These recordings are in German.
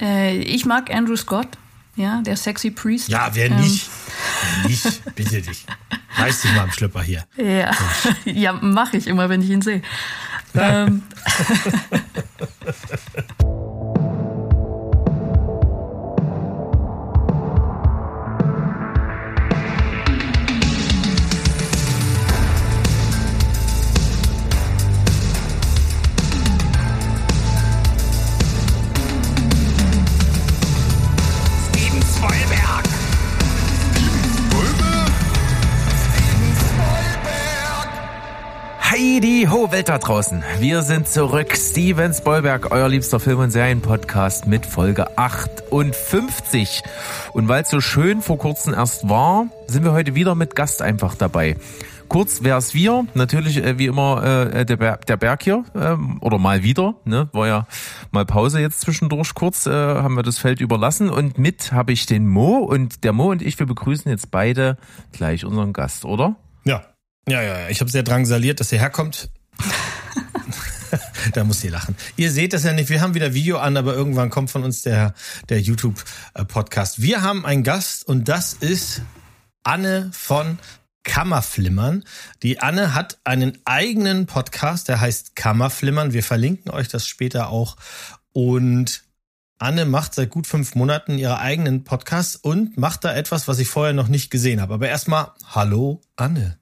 Äh, ich mag Andrew Scott, ja, der Sexy Priest. Ja, wer Ähm, nicht? Wer nicht, bitte dich. Reiß dich mal am Schlüpper hier. Ja, ja mache ich immer, wenn ich ihn sehe. ähm, Welt da draußen. Wir sind zurück. Steven Spoilberg, euer liebster Film- und Serienpodcast mit Folge 58. Und weil es so schön vor kurzem erst war, sind wir heute wieder mit Gast einfach dabei. Kurz, wer ist wir? Natürlich äh, wie immer äh, der, Ber der Berg hier ähm, oder mal wieder. Ne? War ja mal Pause jetzt zwischendurch kurz, äh, haben wir das Feld überlassen und mit habe ich den Mo und der Mo und ich, wir begrüßen jetzt beide gleich unseren Gast, oder? Ja. Ja, ja. Ich habe sehr drangsaliert, dass ihr herkommt. da muss ihr lachen. Ihr seht das ja nicht. Wir haben wieder Video an, aber irgendwann kommt von uns der, der YouTube-Podcast. Wir haben einen Gast und das ist Anne von Kammerflimmern. Die Anne hat einen eigenen Podcast, der heißt Kammerflimmern. Wir verlinken euch das später auch. Und Anne macht seit gut fünf Monaten ihre eigenen Podcasts und macht da etwas, was ich vorher noch nicht gesehen habe. Aber erstmal, hallo Anne.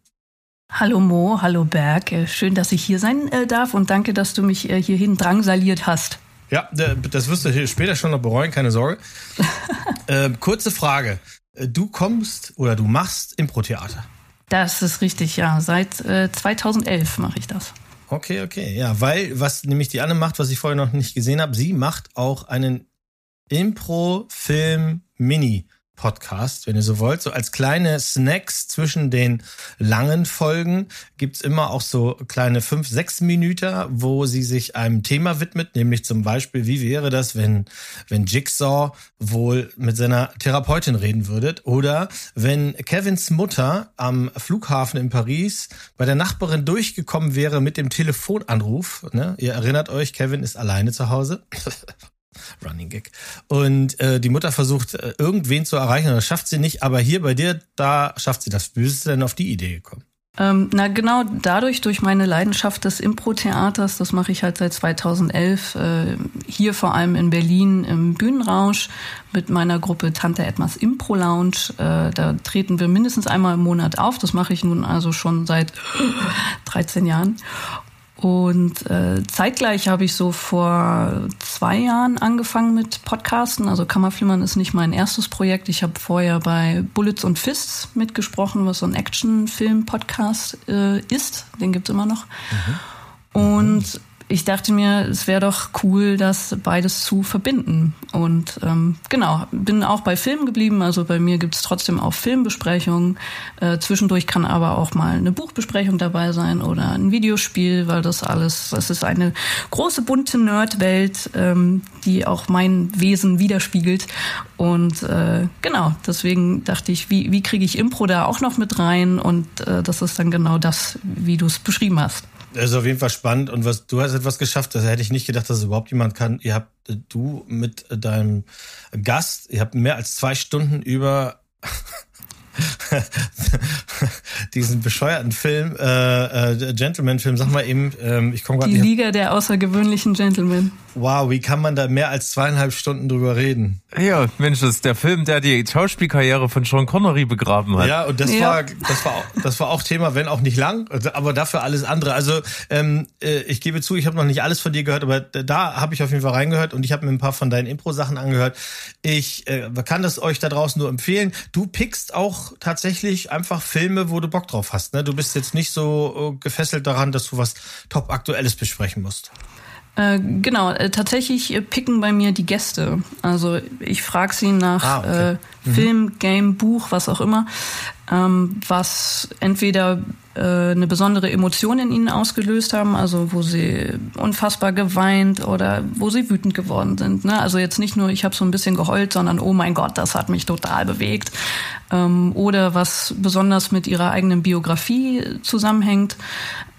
Hallo Mo, hallo Berg. Äh, Schön, dass ich hier sein äh, darf und danke, dass du mich äh, hierhin drangsaliert hast. Ja, das wirst du hier später schon noch bereuen, keine Sorge. ähm, kurze Frage. Äh, Du kommst oder du machst Impro-Theater. Das ist richtig, ja. Seit äh, 2011 mache ich das. Okay, okay. Ja, weil was nämlich die Anne macht, was ich vorher noch nicht gesehen habe, sie macht auch einen Impro-Film-Mini. Podcast, wenn ihr so wollt. So als kleine Snacks zwischen den langen Folgen gibt's immer auch so kleine fünf, sechs Minuten, wo sie sich einem Thema widmet, nämlich zum Beispiel, wie wäre das, wenn, wenn Jigsaw wohl mit seiner Therapeutin reden würde oder wenn Kevins Mutter am Flughafen in Paris bei der Nachbarin durchgekommen wäre mit dem Telefonanruf. Ne? Ihr erinnert euch, Kevin ist alleine zu Hause. Running Gag. Und äh, die Mutter versucht, äh, irgendwen zu erreichen, das schafft sie nicht, aber hier bei dir, da schafft sie das. Wie bist du denn auf die Idee gekommen? Ähm, na genau dadurch, durch meine Leidenschaft des Impro-Theaters, das mache ich halt seit 2011, äh, hier vor allem in Berlin im Bühnenrausch mit meiner Gruppe Tante Edmas Impro Lounge. Äh, da treten wir mindestens einmal im Monat auf. Das mache ich nun also schon seit 13 Jahren. Und äh, zeitgleich habe ich so vor zwei Jahren angefangen mit Podcasten. Also Kammerflimmern ist nicht mein erstes Projekt. Ich habe vorher bei Bullets und Fists mitgesprochen, was so ein Action-Film-Podcast äh, ist. Den gibt's immer noch. Und ich dachte mir, es wäre doch cool, das beides zu verbinden. Und ähm, genau, bin auch bei Filmen geblieben. Also bei mir gibt's trotzdem auch Filmbesprechungen. Äh, zwischendurch kann aber auch mal eine Buchbesprechung dabei sein oder ein Videospiel, weil das alles, das ist eine große bunte Nerdwelt, ähm, die auch mein Wesen widerspiegelt. Und äh, genau, deswegen dachte ich, wie, wie kriege ich Impro da auch noch mit rein? Und äh, das ist dann genau das, wie du es beschrieben hast. Ist auf jeden Fall spannend und was du hast etwas geschafft, das hätte ich nicht gedacht, dass es überhaupt jemand kann. Ihr habt äh, du mit äh, deinem Gast, ihr habt mehr als zwei Stunden über diesen bescheuerten Film, äh, äh, Gentleman-Film, sag mal eben, ähm, ich komme gerade Die nicht. Liga der außergewöhnlichen Gentlemen. Wow, wie kann man da mehr als zweieinhalb Stunden drüber reden? Ja, Mensch, das ist der Film, der die Schauspielkarriere von Sean Connery begraben hat. Ja, und das Ja. war das war auch, das war auch Thema, wenn auch nicht lang, aber dafür alles andere. Also ähm, äh, ich gebe zu, ich habe noch nicht alles von dir gehört, aber da habe ich auf jeden Fall reingehört und ich habe mir ein paar von deinen Impro-Sachen angehört. Ich äh, kann das euch da draußen nur empfehlen. Du pickst auch tatsächlich einfach Filme, wo du Bock drauf hast. Ne? Du bist jetzt nicht so äh, gefesselt daran, dass du was top aktuelles besprechen musst. Äh, genau, äh, tatsächlich äh, picken bei mir die Gäste. Also ich frage sie nach Ah, okay. äh, Film, Game, Buch, was auch immer, ähm, was entweder eine besondere Emotion in ihnen ausgelöst haben, also wo sie unfassbar geweint oder wo sie wütend geworden sind. Ne? Also jetzt nicht nur, ich habe so ein bisschen geheult, sondern oh mein Gott, das hat mich total bewegt. Ähm, oder was besonders mit ihrer eigenen Biografie zusammenhängt.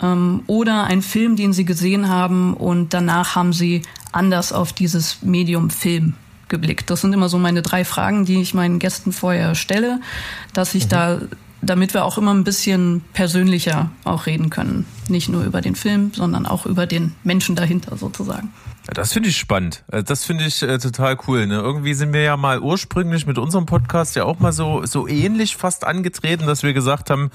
Ähm, oder ein Film, den sie gesehen haben und danach haben sie anders auf dieses Medium Film geblickt? Das sind immer so meine drei Fragen, die ich meinen Gästen vorher stelle, dass ich mhm. da damit wir auch immer ein bisschen persönlicher auch reden können. Nicht nur über den Film, sondern auch über den Menschen dahinter sozusagen. Das finde ich spannend. Äh, das finde ich äh, total cool. Ne? Irgendwie sind wir ja mal ursprünglich mit unserem Podcast ja auch mal so, so ähnlich fast angetreten, dass wir gesagt haben,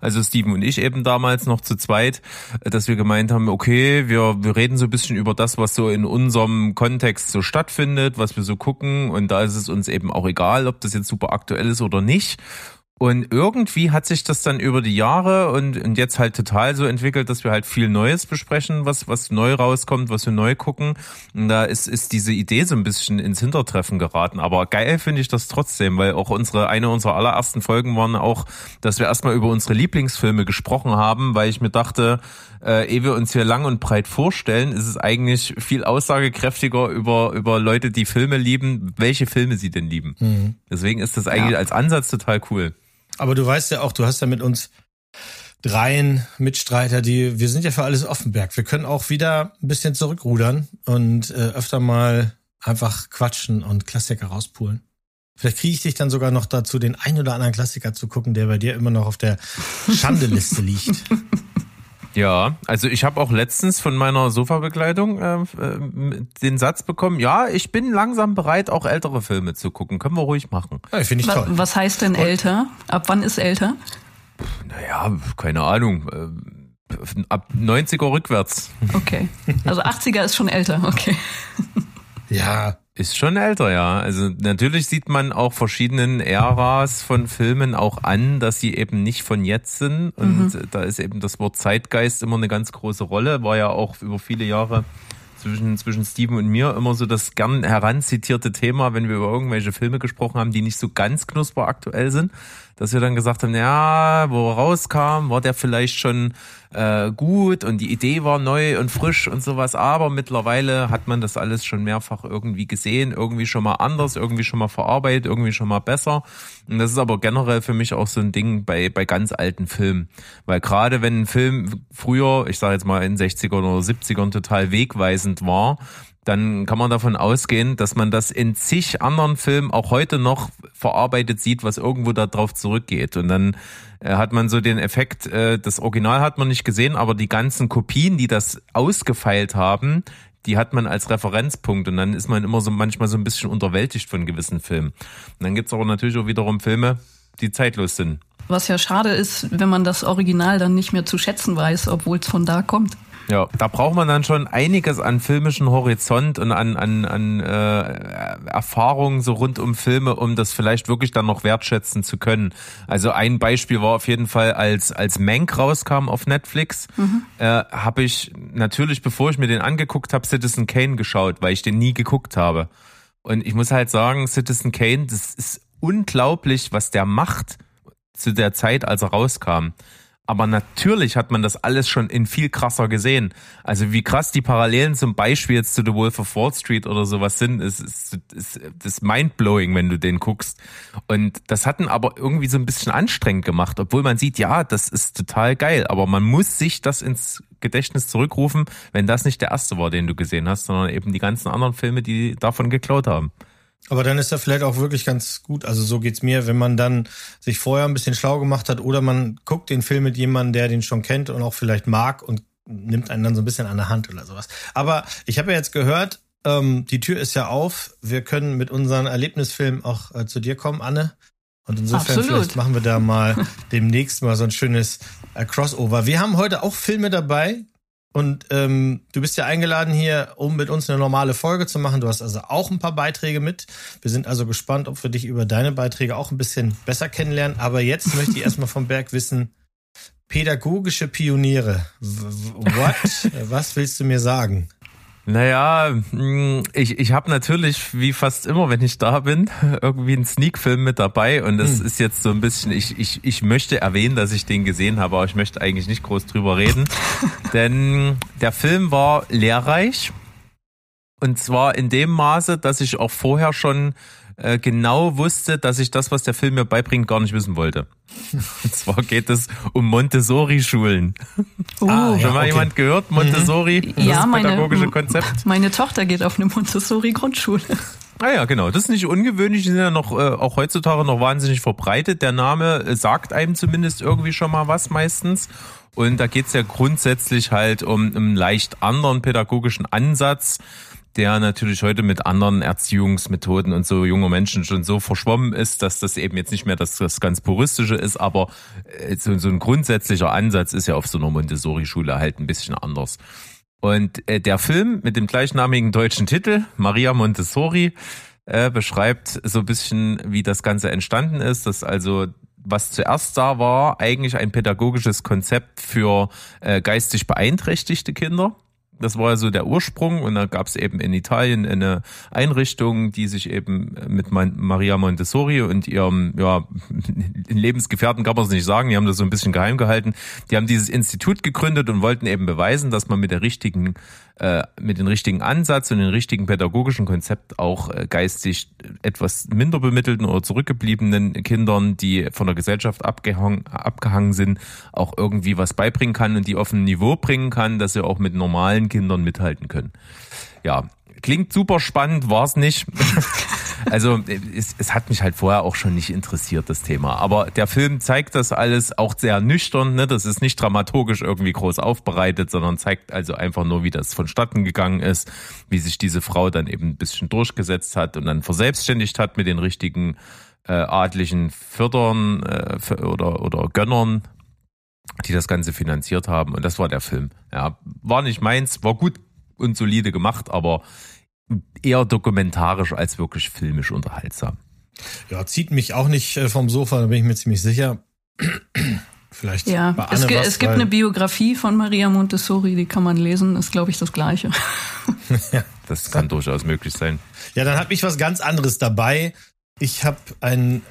also Steven und ich eben damals noch zu zweit, äh, dass wir gemeint haben, okay, wir, wir reden so ein bisschen über das, was so in unserem Kontext so stattfindet, was wir so gucken und da ist es uns eben auch egal, ob das jetzt super aktuell ist oder nicht. Und irgendwie hat sich das dann über die Jahre und, und jetzt halt total so entwickelt, dass wir halt viel Neues besprechen, was, was neu rauskommt, was wir neu gucken. Und da ist, ist diese Idee so ein bisschen ins Hintertreffen geraten. Aber geil finde ich das trotzdem, weil auch unsere, eine unserer allerersten Folgen waren auch, dass wir erstmal über unsere Lieblingsfilme gesprochen haben, weil ich mir dachte, äh, ehe wir uns hier lang und breit vorstellen, ist es eigentlich viel aussagekräftiger über, über Leute, die Filme lieben, welche Filme sie denn lieben. Mhm. Deswegen ist das eigentlich ja. als Ansatz total cool. Aber du weißt ja auch, du hast ja mit uns dreien Mitstreiter, die, wir sind ja für alles Offenberg. Wir können auch wieder ein bisschen zurückrudern und äh, öfter mal einfach quatschen und Klassiker rauspulen. Vielleicht kriege ich dich dann sogar noch dazu, den ein oder anderen Klassiker zu gucken, der bei dir immer noch auf der Schandeliste liegt. Ja, also ich habe auch letztens von meiner Sofabegleitung äh, äh, den Satz bekommen, ja, ich bin langsam bereit, auch ältere Filme zu gucken. Können wir ruhig machen. Ja, Finde ich toll. Was heißt denn älter? Ab wann ist älter? Naja, keine Ahnung. Äh, ab 90er rückwärts. Okay. Also 80er ist schon älter, okay. Ja, ist schon älter, ja. Also natürlich sieht man auch verschiedenen Äras von Filmen auch an, dass sie eben nicht von jetzt sind. Und mhm. da ist eben das Wort Zeitgeist immer eine ganz große Rolle. War ja auch über viele Jahre zwischen, zwischen Steven und mir immer so das gern heranzitierte Thema, wenn wir über irgendwelche Filme gesprochen haben, die nicht so ganz knusper aktuell sind dass wir dann gesagt haben, ja, wo er rauskam, war der vielleicht schon äh, gut und die Idee war neu und frisch und sowas, aber mittlerweile hat man das alles schon mehrfach irgendwie gesehen, irgendwie schon mal anders, irgendwie schon mal verarbeitet, irgendwie schon mal besser. Und das ist aber generell für mich auch so ein Ding bei, bei ganz alten Filmen. Weil gerade wenn ein Film früher, ich sage jetzt mal in 60ern oder 70ern total wegweisend war, dann kann man davon ausgehen, dass man das in zig anderen Filmen auch heute noch verarbeitet sieht, was irgendwo da drauf zurückgeht. Und dann äh, hat man so den Effekt, äh, das Original hat man nicht gesehen, aber die ganzen Kopien, die das ausgefeilt haben, die hat man als Referenzpunkt und dann ist man immer so manchmal so ein bisschen unterwältigt von gewissen Filmen. Und dann gibt's aber natürlich auch wiederum Filme, die zeitlos sind. Was ja schade ist, wenn man das Original dann nicht mehr zu schätzen weiß, obwohl es von da kommt. Ja, da braucht man dann schon einiges an filmischen Horizont und an, an, an äh, Erfahrungen so rund um Filme, um das vielleicht wirklich dann noch wertschätzen zu können. Also ein Beispiel war auf jeden Fall, als, als Mank rauskam auf Netflix, mhm. äh, habe ich natürlich, bevor ich mir den angeguckt habe, Citizen Kane geschaut, weil ich den nie geguckt habe. Und ich muss halt sagen, Citizen Kane, das ist unglaublich, was der macht zu der Zeit, als er rauskam. Aber natürlich hat man das alles schon in viel krasser gesehen. Also wie krass die Parallelen zum Beispiel jetzt zu The Wolf of Wall Street oder sowas sind, ist, ist, ist, ist mindblowing, wenn du den guckst. Und das hatten aber irgendwie so ein bisschen anstrengend gemacht, obwohl man sieht, ja, das ist total geil, aber man muss sich das ins Gedächtnis zurückrufen, wenn das nicht der erste war, den du gesehen hast, sondern eben die ganzen anderen Filme, die davon geklaut haben. Aber dann ist er vielleicht auch wirklich ganz gut. Also so geht's mir, wenn man dann sich vorher ein bisschen schlau gemacht hat oder man guckt den Film mit jemandem, der den schon kennt und auch vielleicht mag und nimmt einen dann so ein bisschen an der Hand oder sowas. Aber ich habe ja jetzt gehört, ähm, die Tür ist ja auf. Wir können mit unseren Erlebnisfilmen auch äh, zu dir kommen, Anne. Und insofern Absolut. vielleicht machen wir da mal demnächst mal so ein schönes äh, Crossover. Wir haben heute auch Filme dabei, und ähm, du bist ja eingeladen hier, um mit uns eine normale Folge zu machen. Du hast also auch ein paar Beiträge mit. Wir sind also gespannt, ob wir dich über deine Beiträge auch ein bisschen besser kennenlernen. Aber jetzt möchte ich erstmal vom Berg wissen, pädagogische Pioniere. What? Was willst du mir sagen? Naja, hm, ich, ich habe natürlich, wie fast immer, wenn ich da bin, irgendwie einen Sneak-Film mit dabei. Und das hm. ist jetzt so ein bisschen, ich, ich, ich möchte erwähnen, dass ich den gesehen habe, aber ich möchte eigentlich nicht groß drüber reden, denn der Film war lehrreich. Und zwar in dem Maße, dass ich auch vorher schon äh, genau wusste, dass ich das, was der Film mir beibringt, gar nicht wissen wollte. Und zwar geht es um Montessori-Schulen. Uh, ah, Schon mal okay. jemand gehört? Montessori? Mhm. Ja, das meine, pädagogische Konzept? Meine Tochter geht auf eine Montessori-Grundschule. Ah ja, genau. Das ist nicht ungewöhnlich. Die sind ja noch äh, auch heutzutage noch wahnsinnig verbreitet. Der Name äh, sagt einem zumindest irgendwie schon mal was meistens. Und da geht's ja grundsätzlich halt um einen leicht anderen pädagogischen Ansatz, der natürlich heute mit anderen Erziehungsmethoden und so junger Menschen schon so verschwommen ist, dass das eben jetzt nicht mehr das, das ganz puristische ist, aber äh, so, so ein grundsätzlicher Ansatz ist ja auf so einer Montessori-Schule halt ein bisschen anders. Und äh, der Film mit dem gleichnamigen deutschen Titel, Maria Montessori, äh, beschreibt so ein bisschen, wie das Ganze entstanden ist, dass also was zuerst da war, eigentlich ein pädagogisches Konzept für äh, geistig beeinträchtigte Kinder das war so der Ursprung und da gab es eben in Italien eine Einrichtung, die sich eben mit Maria Montessori und ihrem ja, Lebensgefährten kann man es nicht sagen, die haben das so ein bisschen geheim gehalten. Die haben dieses Institut gegründet und wollten eben beweisen, dass man mit der richtigen äh, mit dem richtigen Ansatz und dem richtigen pädagogischen Konzept auch äh, geistig etwas minder bemittelten oder zurückgebliebenen Kindern, die von der Gesellschaft abgehangen, abgehangen sind, auch irgendwie was beibringen kann und die auf ein Niveau bringen kann, dass sie auch mit normalen Kindern mithalten können. Ja, klingt super spannend, war es nicht. Also es, es hat mich halt vorher auch schon nicht interessiert, das Thema. Aber der Film zeigt das alles auch sehr nüchtern. Ne? Das ist nicht dramaturgisch irgendwie groß aufbereitet, sondern zeigt also einfach nur, wie das vonstatten gegangen ist, wie sich diese Frau dann eben ein bisschen durchgesetzt hat und dann verselbstständigt hat mit den richtigen äh, adlichen Fördern äh, oder, oder Gönnern, die das Ganze finanziert haben. Und das war der Film. Ja, war nicht meins, war gut und solide gemacht, aber eher dokumentarisch als wirklich filmisch unterhaltsam. Ja, zieht mich auch nicht äh, vom Sofa, da bin ich mir ziemlich sicher. Vielleicht. Ja, es, was, es gibt eine Biografie von Maria Montessori, die kann man lesen, ist glaube ich das Gleiche. ja, das kann durchaus möglich sein. Ja, dann habe ich was ganz anderes dabei. Ich habe einen,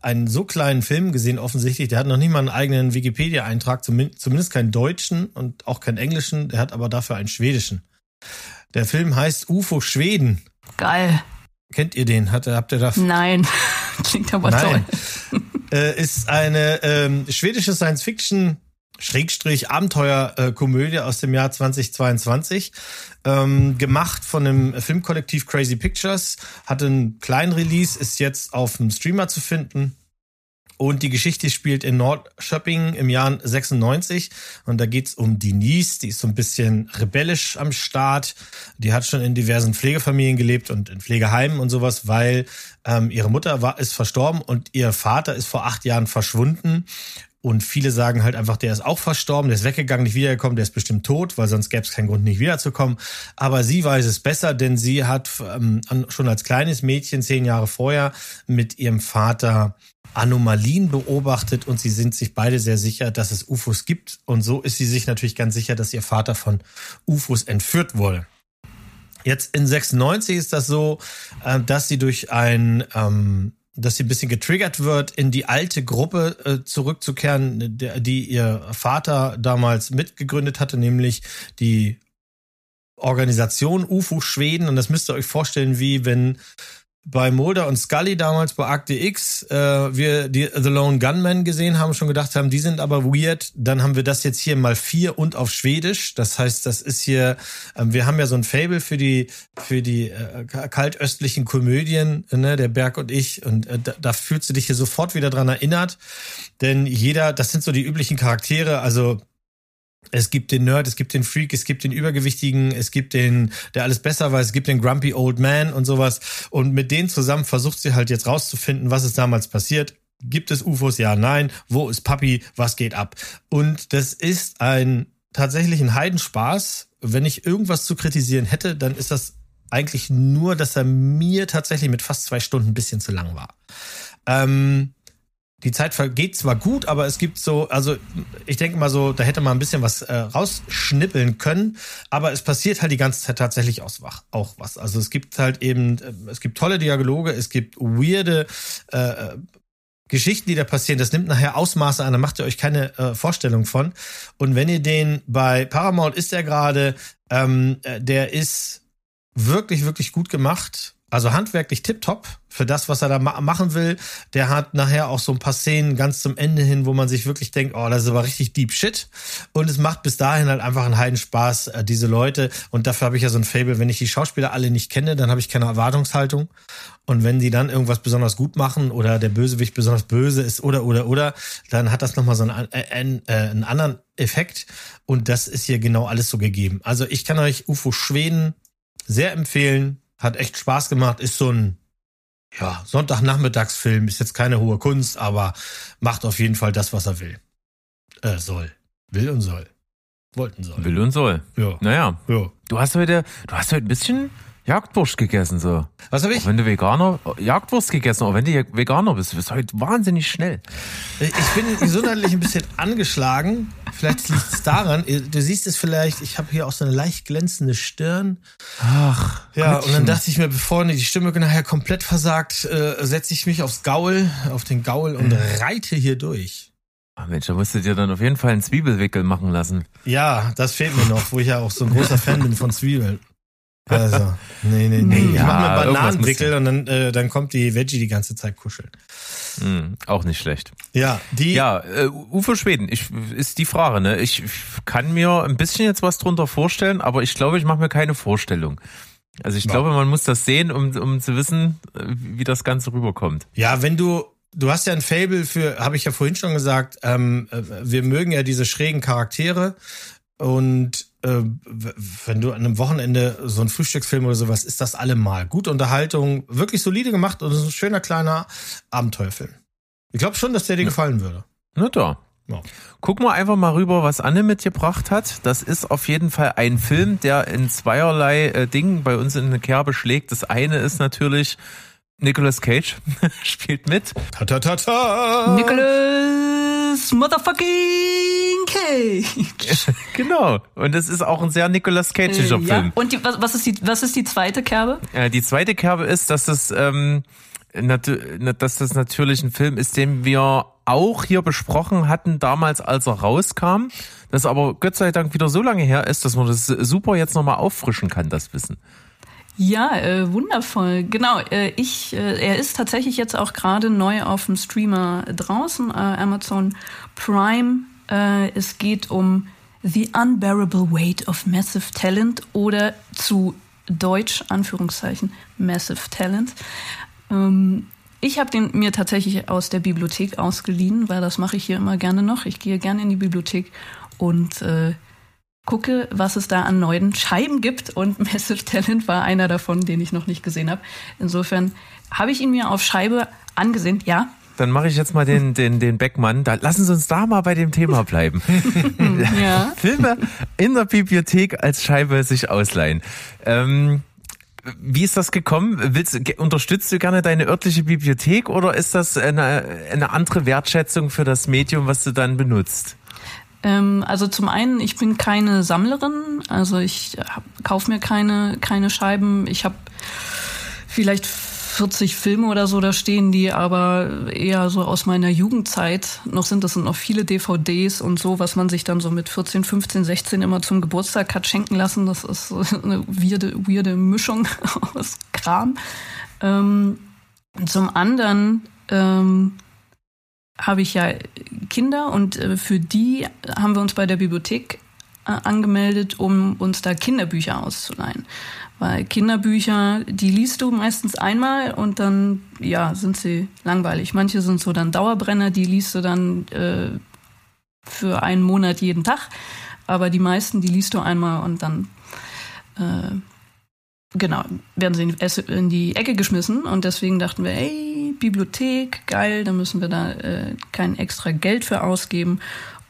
einen so kleinen Film gesehen, offensichtlich. Der hat noch nicht mal einen eigenen Wikipedia-Eintrag, zumindest keinen deutschen und auch keinen englischen. Der hat aber dafür einen schwedischen. Der Film heißt UFO Schweden. Geil. Kennt ihr den? Hat, habt ihr da? Nein. Klingt aber Nein. toll. äh, ist eine ähm, schwedische Science-Fiction Schrägstrich Abenteuerkomödie äh, aus dem Jahr 2022, ähm, gemacht von dem Filmkollektiv Crazy Pictures, hat einen kleinen Release, ist jetzt auf dem Streamer zu finden. Und die Geschichte spielt in Nordschöpping im Jahr 96. Und da geht's um Denise, die ist so ein bisschen rebellisch am Start. Die hat schon in diversen Pflegefamilien gelebt und in Pflegeheimen und sowas, weil ähm, ihre Mutter war, ist verstorben und ihr Vater ist vor acht Jahren verschwunden. Und viele sagen halt einfach, der ist auch verstorben, der ist weggegangen, nicht wiedergekommen, der ist bestimmt tot, weil sonst gäbe es keinen Grund, nicht wiederzukommen. Aber sie weiß es besser, denn sie hat ähm, schon als kleines Mädchen zehn Jahre vorher mit ihrem Vater Anomalien beobachtet und sie sind sich beide sehr sicher, dass es UFOs gibt. Und so ist sie sich natürlich ganz sicher, dass ihr Vater von UFOs entführt wurde. Jetzt in 96 ist das so, äh, dass sie durch ein, ähm, dass sie ein bisschen getriggert wird, in die alte Gruppe äh, zurückzukehren, die ihr Vater damals mitgegründet hatte, nämlich die Organisation UFO Schweden. Und das müsst ihr euch vorstellen, wie wenn bei Mulder und Scully damals bei Akte X äh, wir die The Lone Gunman gesehen haben, schon gedacht haben, die sind aber weird. Dann haben wir das jetzt hier mal vier und auf Schwedisch. Das heißt, das ist hier, äh, wir haben ja so ein Fable für die für die äh, kaltöstlichen Komödien, ne, der Berg und ich. Und äh, da, da fühlst du dich hier sofort wieder dran erinnert. Denn jeder, das sind so die üblichen Charaktere, also es gibt den Nerd, es gibt den Freak, es gibt den Übergewichtigen, es gibt den, der alles besser weiß, es gibt den Grumpy Old Man und sowas. Und mit denen zusammen versucht sie halt jetzt rauszufinden, was ist damals passiert. Gibt es UFOs? Ja, nein. Wo ist Papi? Was geht ab? Und das ist ein tatsächlich ein Heidenspaß. Wenn ich irgendwas zu kritisieren hätte, dann ist das eigentlich nur, dass er mir tatsächlich mit fast zwei Stunden ein bisschen zu lang war. Ähm, die Zeit vergeht zwar gut, aber es gibt so, also ich denke mal so, da hätte man ein bisschen was äh, rausschnippeln können, aber es passiert halt die ganze Zeit tatsächlich auch, auch was. Also es gibt halt eben, äh, es gibt tolle Dialoge, es gibt weirde äh, Geschichten, die da passieren. Das nimmt nachher Ausmaße an, da macht ihr euch keine äh, Vorstellung von. Und wenn ihr den bei Paramount ist der gerade, ähm, äh, der ist wirklich, wirklich gut gemacht Also handwerklich tipptopp für das, was er da ma machen will. Der hat nachher auch so ein paar Szenen ganz zum Ende hin, wo man sich wirklich denkt, oh, das ist aber richtig deep shit. Und es macht bis dahin halt einfach einen Heidenspaß, äh, diese Leute. Und dafür habe ich ja so ein Fable. Wenn ich die Schauspieler alle nicht kenne, dann habe ich keine Erwartungshaltung. Und wenn die dann irgendwas besonders gut machen oder der Bösewicht besonders böse ist oder, oder, oder, dann hat das nochmal so einen, äh, einen, äh, einen anderen Effekt. Und das ist hier genau alles so gegeben. Also ich kann euch UFO Schweden sehr empfehlen hat echt Spaß gemacht. Ist so ein ja, Sonntagnachmittagsfilm. Ist jetzt keine hohe Kunst, aber macht auf jeden Fall das, was er will. Äh, soll. Will und soll. Wollten soll. Will und soll. Ja. Naja. Ja. Du hast heute, du hast heute ein bisschen Jagdwurst gegessen, so. Was habe ich? Auch wenn du Veganer, Jagdwurst gegessen, auch wenn du Veganer bist, du bist heute wahnsinnig schnell. Ich bin gesundheitlich ein bisschen angeschlagen. Vielleicht liegt es daran. Du siehst es vielleicht, ich habe hier auch so eine leicht glänzende Stirn. Ach. Ja, und dann dachte ich mir, bevor die Stimme nachher komplett versagt, äh, setze ich mich aufs Gaul, auf den Gaul und reite hier durch. Ach Mensch, da musst du dir dann auf jeden Fall einen Zwiebelwickel machen lassen. Ja, das fehlt mir noch, wo ich ja auch so ein großer Fan bin von Zwiebeln. Also, nee, nee, nee. ich Ja, mach mir Bananenwickel und dann, äh, dann kommt die Veggie die ganze Zeit kuscheln. Hm, auch nicht schlecht. Ja, die, Ja, äh, Uwe Schweden, ich, ist die Frage, ne? Ich kann mir ein bisschen jetzt was drunter vorstellen, aber ich glaube, ich mache mir keine Vorstellung. Also ich Ja. glaube, man muss das sehen, um, um zu wissen, äh, wie das Ganze rüberkommt. ja, wenn du, du hast ja ein Fable für, habe ich ja vorhin schon gesagt, ähm, äh, wir mögen ja diese schrägen Charaktere und wenn du an einem Wochenende so ein Frühstücksfilm oder sowas, ist das allemal. Gute Unterhaltung, wirklich solide gemacht und es ist ein schöner kleiner Abenteuerfilm. Ich glaube schon, dass der dir gefallen würde. Na da. Ja. Gucken wir einfach mal rüber, was Anne mitgebracht hat. Das ist auf jeden Fall ein Film, der in zweierlei äh, Dingen bei uns in eine Kerbe schlägt. Das eine ist natürlich Nicolas Cage spielt mit. Ta ta ta ta. Nicholas Motherfucking Cage. Genau. Und es ist auch ein sehr Nicolas Cageischer Äh, ja. Film. Und die, was, was, ist die, was ist die zweite Kerbe? Äh, die zweite Kerbe ist, dass es, ähm, dass das natürlich ein Film ist, den wir auch hier besprochen hatten damals, als er rauskam. Das aber Gott sei Dank wieder so lange her ist, dass man das super jetzt nochmal auffrischen kann, das Wissen. Ja, äh, wundervoll. Genau, äh, ich, äh, er ist tatsächlich jetzt auch gerade neu auf dem Streamer draußen, äh, Amazon Prime. Äh, es geht um The Unbearable Weight of Massive Talent oder zu Deutsch, Anführungszeichen, Massive Talent. Ähm, ich habe den mir tatsächlich aus der Bibliothek ausgeliehen, weil das mache ich hier immer gerne noch. Ich gehe gerne in die Bibliothek und äh, gucke, was es da an neuen Scheiben gibt. Und Massive Talent war einer davon, den ich noch nicht gesehen habe. Insofern habe ich ihn mir auf Scheibe angesehen. Ja, Dann mache ich jetzt mal den, den, den Beckmann. Da, lassen Sie uns da mal bei dem Thema bleiben. ja. Filme in der Bibliothek als Scheibe sich ausleihen. Ähm, wie ist das gekommen? Willst, unterstützt du gerne deine örtliche Bibliothek oder ist das eine, eine andere Wertschätzung für das Medium, was du dann benutzt? Ähm, also zum einen, ich bin keine Sammlerin, also ich kaufe mir keine, keine Scheiben. Ich habe vielleicht 40 Filme oder so da stehen, die aber eher so aus meiner Jugendzeit noch sind. Das sind noch viele DVDs und so, was man sich dann so mit 14, 15, 16 immer zum Geburtstag hat schenken lassen. Das ist so eine weirde, weirde Mischung aus Kram. Ähm, zum anderen ähm, habe ich ja Kinder und äh, für die haben wir uns bei der Bibliothek äh, angemeldet, um uns da Kinderbücher auszuleihen. Weil Kinderbücher, die liest du meistens einmal und dann, ja, sind sie langweilig. Manche sind so dann Dauerbrenner, die liest du dann äh, für einen Monat jeden Tag. Aber die meisten, die liest du einmal und dann, äh, genau, werden sie in die Esse- in die Ecke geschmissen. Und deswegen dachten wir, ey, Bibliothek, geil, da müssen wir da äh, kein extra Geld für ausgeben.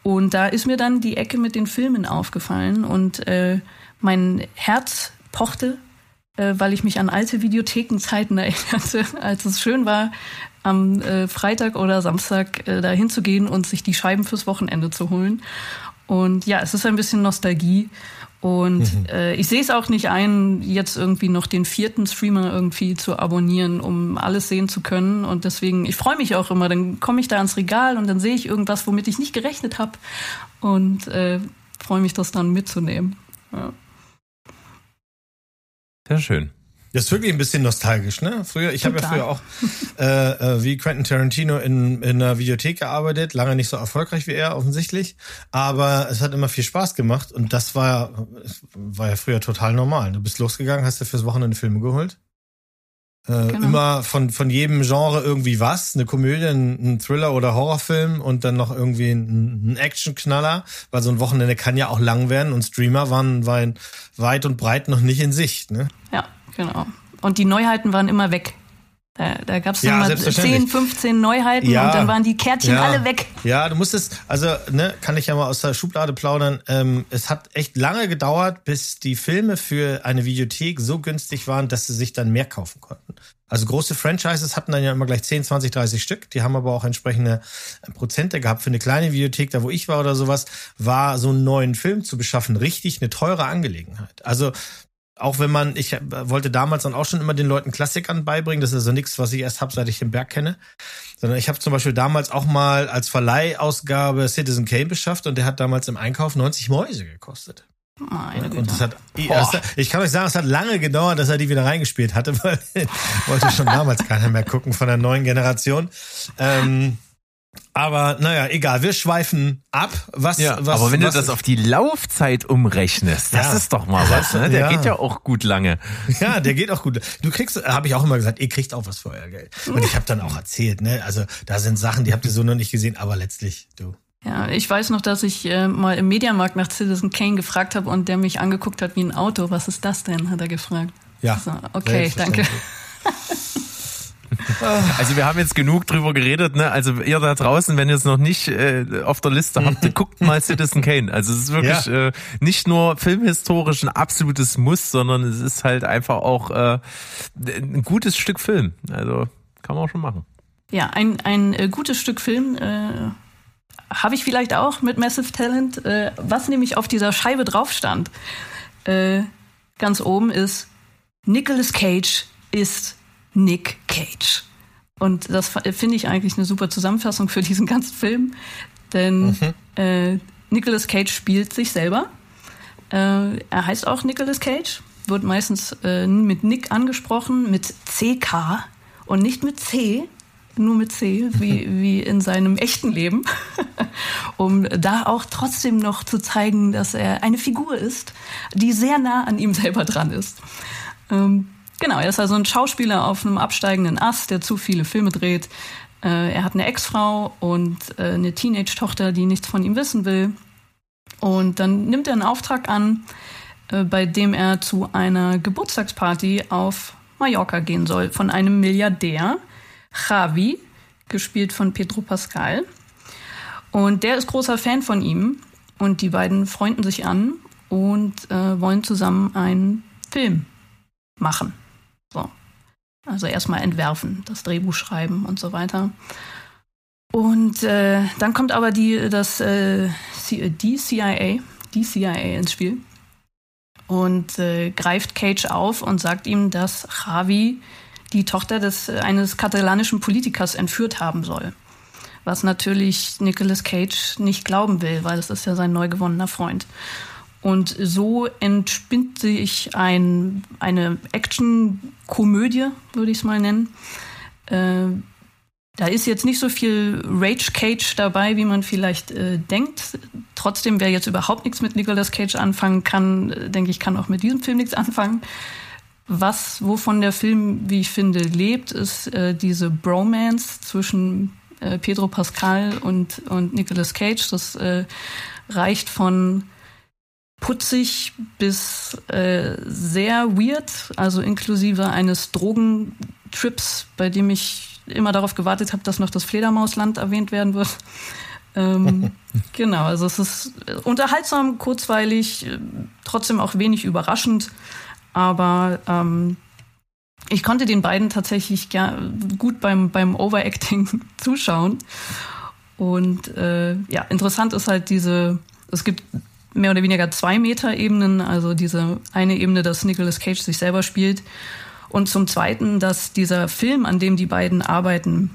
Und da ist mir dann die Ecke mit den Filmen aufgefallen und äh, mein Herz pochte, äh, weil ich mich an alte Videothekenzeiten erinnerte, als es schön war, am äh, Freitag oder Samstag äh, da hinzugehen und sich die Scheiben fürs Wochenende zu holen. Und ja, es ist ein bisschen Nostalgie. Und äh, ich sehe es auch nicht ein, jetzt irgendwie noch den vierten Streamer irgendwie zu abonnieren, um alles sehen zu können. Und deswegen, ich freue mich auch immer. Dann komme ich da ans Regal und dann sehe ich irgendwas, womit ich nicht gerechnet habe. Und äh, freue mich, das dann mitzunehmen. Ja. Sehr schön. Das ist wirklich ein bisschen nostalgisch, ne? Früher, ich habe ja früher auch äh, äh, wie Quentin Tarantino in, in einer Videothek gearbeitet, lange nicht so erfolgreich wie er offensichtlich, aber es hat immer viel Spaß gemacht und das war war ja früher total normal. Du bist losgegangen, hast dir fürs Wochenende Filme geholt. Äh, genau. Immer von von jedem Genre irgendwie was, eine Komödie, ein, ein Thriller oder Horrorfilm und dann noch irgendwie ein, ein Actionknaller, weil so ein Wochenende kann ja auch lang werden und Streamer waren, waren weit und breit noch nicht in Sicht, ne? Ja. Genau. Und die Neuheiten waren immer weg. Da, da gab es ja, immer 10, 15 Neuheiten ja, und dann waren die Kärtchen ja, alle weg. Ja, du musstest, also ne, kann ich ja mal aus der Schublade plaudern. Ähm, es hat echt lange gedauert, bis die Filme für eine Videothek so günstig waren, dass sie sich dann mehr kaufen konnten. Also große Franchises hatten dann ja immer gleich 10, 20, 30 Stück. Die haben aber auch entsprechende Prozente gehabt. Für eine kleine Videothek, da wo ich war oder sowas, war so einen neuen Film zu beschaffen richtig eine teure Angelegenheit. Also auch wenn man, ich wollte damals dann auch schon immer den Leuten Klassikern beibringen, das ist also nichts, was ich erst habe, seit ich den Berg kenne, sondern ich habe zum Beispiel damals auch mal als Verleihausgabe Citizen Kane beschafft und der hat damals im Einkauf 90 Mäuse gekostet. Meine Güte. Und das hat, ich kann euch sagen, es hat lange gedauert, dass er die wieder reingespielt hatte, weil wollte schon damals keiner mehr gucken von der neuen Generation. Ähm, aber naja, egal, wir schweifen ab. Was, ja, was, aber wenn was, du das auf die Laufzeit umrechnest, das ja. ist doch mal was, ne? Der ja. geht ja auch gut lange. Ja, der geht auch gut. Du kriegst, habe ich auch immer gesagt, ihr kriegt auch was für euer Geld. Und ich habe dann auch erzählt, ne? Also da sind Sachen, die habt ihr so noch nicht gesehen, aber letztlich, du. Ja, ich weiß noch, dass ich äh, mal im Mediamarkt nach Citizen Kane gefragt habe und der mich angeguckt hat wie ein Auto. Was ist das denn? Hat er gefragt. Ja. Also, okay, danke. Also wir haben jetzt genug drüber geredet, ne? Also ihr da draußen, wenn ihr es noch nicht äh, auf der Liste habt, guckt mal Citizen Kane. Also es ist wirklich ja. äh, nicht nur filmhistorisch ein absolutes Muss, sondern es ist halt einfach auch äh, ein gutes Stück Film. Also kann man auch schon machen. Ja, ein, ein äh, gutes Stück Film äh, habe ich vielleicht auch mit Massive Talent, äh, was nämlich auf dieser Scheibe drauf stand. Äh, ganz oben ist Nicolas Cage ist Nick Cage. Und das finde ich eigentlich eine super Zusammenfassung für diesen ganzen Film. Denn mhm. äh, Nicolas Cage spielt sich selber. Äh, er heißt auch Nicolas Cage, wird meistens äh, mit Nick angesprochen, mit CK und nicht mit C, nur mit C, wie, wie in seinem echten Leben, um da auch trotzdem noch zu zeigen, dass er eine Figur ist, die sehr nah an ihm selber dran ist. Ähm, Genau, er ist also ein Schauspieler auf einem absteigenden Ast, der zu viele Filme dreht. Äh, er hat eine Ex-Frau und äh, eine Teenage-Tochter, die nichts von ihm wissen will. Und dann nimmt er einen Auftrag an, äh, bei dem er zu einer Geburtstagsparty auf Mallorca gehen soll von einem Milliardär, Javi, gespielt von Pedro Pascal. Und der ist großer Fan von ihm und die beiden freunden sich an und äh, wollen zusammen einen Film machen. So. Also erstmal entwerfen, das Drehbuch schreiben und so weiter. Und äh, dann kommt aber die, das, äh, die CIA, die CIA ins Spiel und äh, greift Cage auf und sagt ihm, dass Javi die Tochter des, eines katalanischen Politikers entführt haben soll. Was natürlich Nicolas Cage nicht glauben will, weil es ist ja sein neu gewonnener Freund. Und so entspinnt sich ein, eine Action-Komödie, würde ich es mal nennen. Äh, da ist jetzt nicht so viel Rage Cage dabei, wie man vielleicht äh, denkt. Trotzdem, wer jetzt überhaupt nichts mit Nicolas Cage anfangen kann, äh, denke ich, kann auch mit diesem Film nichts anfangen. Was, wovon der Film, wie ich finde, lebt, ist äh, diese Bromance zwischen äh, Pedro Pascal und, und Nicolas Cage. Das äh, reicht von putzig bis äh, sehr weird, also inklusive eines Drogentrips, bei dem ich immer darauf gewartet habe, dass noch das Fledermausland erwähnt werden wird. Ähm, genau, also es ist unterhaltsam, kurzweilig, trotzdem auch wenig überraschend, aber ähm, ich konnte den beiden tatsächlich gut beim, beim Overacting zuschauen. Und äh, ja, interessant ist halt diese, es gibt mehr oder weniger zwei Meter-Ebenen, also diese eine Ebene, dass Nicolas Cage sich selber spielt. Und zum Zweiten, dass dieser Film, an dem die beiden arbeiten,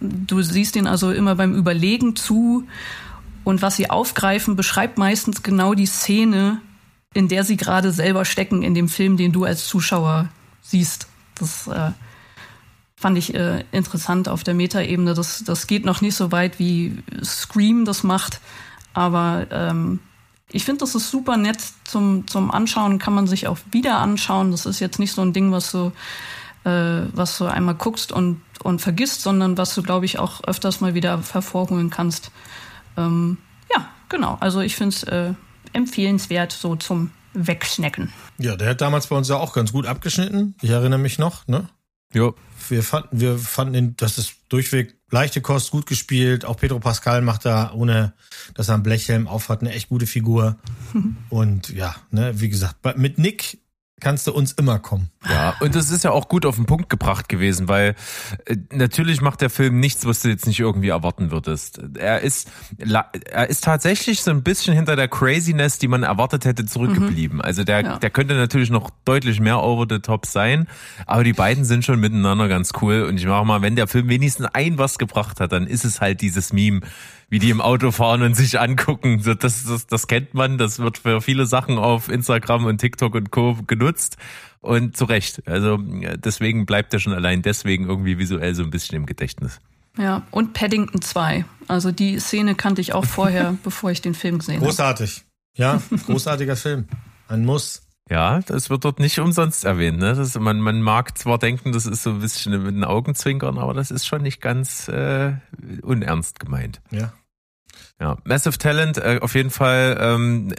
du siehst ihn also immer beim Überlegen zu und was sie aufgreifen, beschreibt meistens genau die Szene, in der sie gerade selber stecken in dem Film, den du als Zuschauer siehst. Das äh, fand ich äh, interessant auf der Metaebene. Das, das geht noch nicht so weit, wie Scream das macht, aber ähm, ich finde, das ist super nett zum, zum Anschauen, kann man sich auch wieder anschauen. Das ist jetzt nicht so ein Ding, was du, äh, was du einmal guckst und, und vergisst, sondern was du, glaube ich, auch öfters mal wieder hervorholen kannst. Ähm, ja, genau. Also ich finde es äh, empfehlenswert so zum Wegsnacken. Ja, der hat damals bei uns ja auch ganz gut abgeschnitten. Ich erinnere mich noch, ne? Ja. Wir fanden, wir fanden, ihn, das ist durchweg leichte Kost, gut gespielt. Auch Pedro Pascal macht da, ohne dass er einen Blechhelm aufhat, eine echt gute Figur. Und ja, ne, wie gesagt, mit Nick kannst du uns immer kommen. Ja, und das ist ja auch gut auf den Punkt gebracht gewesen, weil äh, natürlich macht der Film nichts, was du jetzt nicht irgendwie erwarten würdest. Er ist er ist tatsächlich so ein bisschen hinter der Craziness, die man erwartet hätte, zurückgeblieben. Mhm. Also der ja. der könnte natürlich noch deutlich mehr over the top sein, aber die beiden sind schon miteinander ganz cool und ich mache mal, wenn der Film wenigstens ein was gebracht hat, dann ist es halt dieses Meme wie die im Auto fahren und sich angucken. Das, das, das kennt man, das wird für viele Sachen auf Instagram und TikTok und Co. genutzt. Und zu Recht. Also deswegen bleibt er schon allein deswegen irgendwie visuell so ein bisschen im Gedächtnis. Ja, und Paddington 2. Also die Szene kannte ich auch vorher, bevor ich den Film gesehen habe. Großartig. Ja, großartiger Film. Ein Muss. Ja, das wird dort nicht umsonst erwähnt. Ne? Das, man, man mag zwar denken, das ist so ein bisschen mit den Augenzwinkern, aber das ist schon nicht ganz äh, unernst gemeint. Ja. Ja, Massive Talent, äh, auf jeden Fall ähm,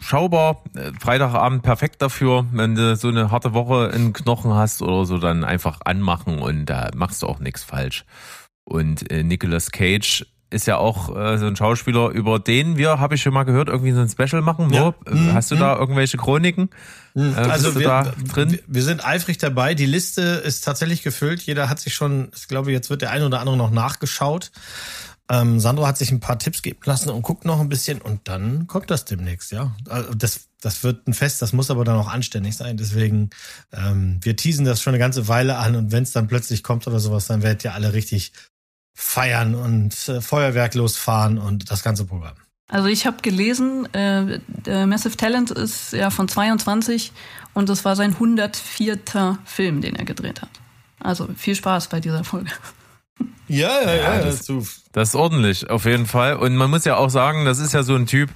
schaubar, äh, Freitagabend perfekt dafür, wenn du so eine harte Woche in Knochen hast oder so, dann einfach anmachen und da machst du auch nichts falsch. Und äh, Nicolas Cage ist ja auch äh, so ein Schauspieler, über den wir, habe ich schon mal gehört, irgendwie so ein Special machen. Ja. Wo? Mhm. Hast du da irgendwelche Chroniken? Mhm. Äh, also wir, drin? wir sind eifrig dabei. Die Liste ist tatsächlich gefüllt. Jeder hat sich schon, ich glaube, jetzt wird der ein oder andere noch nachgeschaut. Ähm, Sandro hat sich ein paar Tipps geben lassen und guckt noch ein bisschen und dann kommt das demnächst, ja. Also das, das wird ein Fest, das muss aber dann auch anständig sein. Deswegen, ähm, wir teasen das schon eine ganze Weile an und wenn es dann plötzlich kommt oder sowas, dann werdet ihr alle richtig feiern und äh, Feuerwerk losfahren und das ganze Programm. Also ich habe gelesen, äh, Massive Talent ist ja von 22 und das war sein 104. Film, den er gedreht hat. Also viel Spaß bei dieser Folge. Ja, ja, ja. ja das, das ist ordentlich, auf jeden Fall. Und man muss ja auch sagen, das ist ja so ein Typ,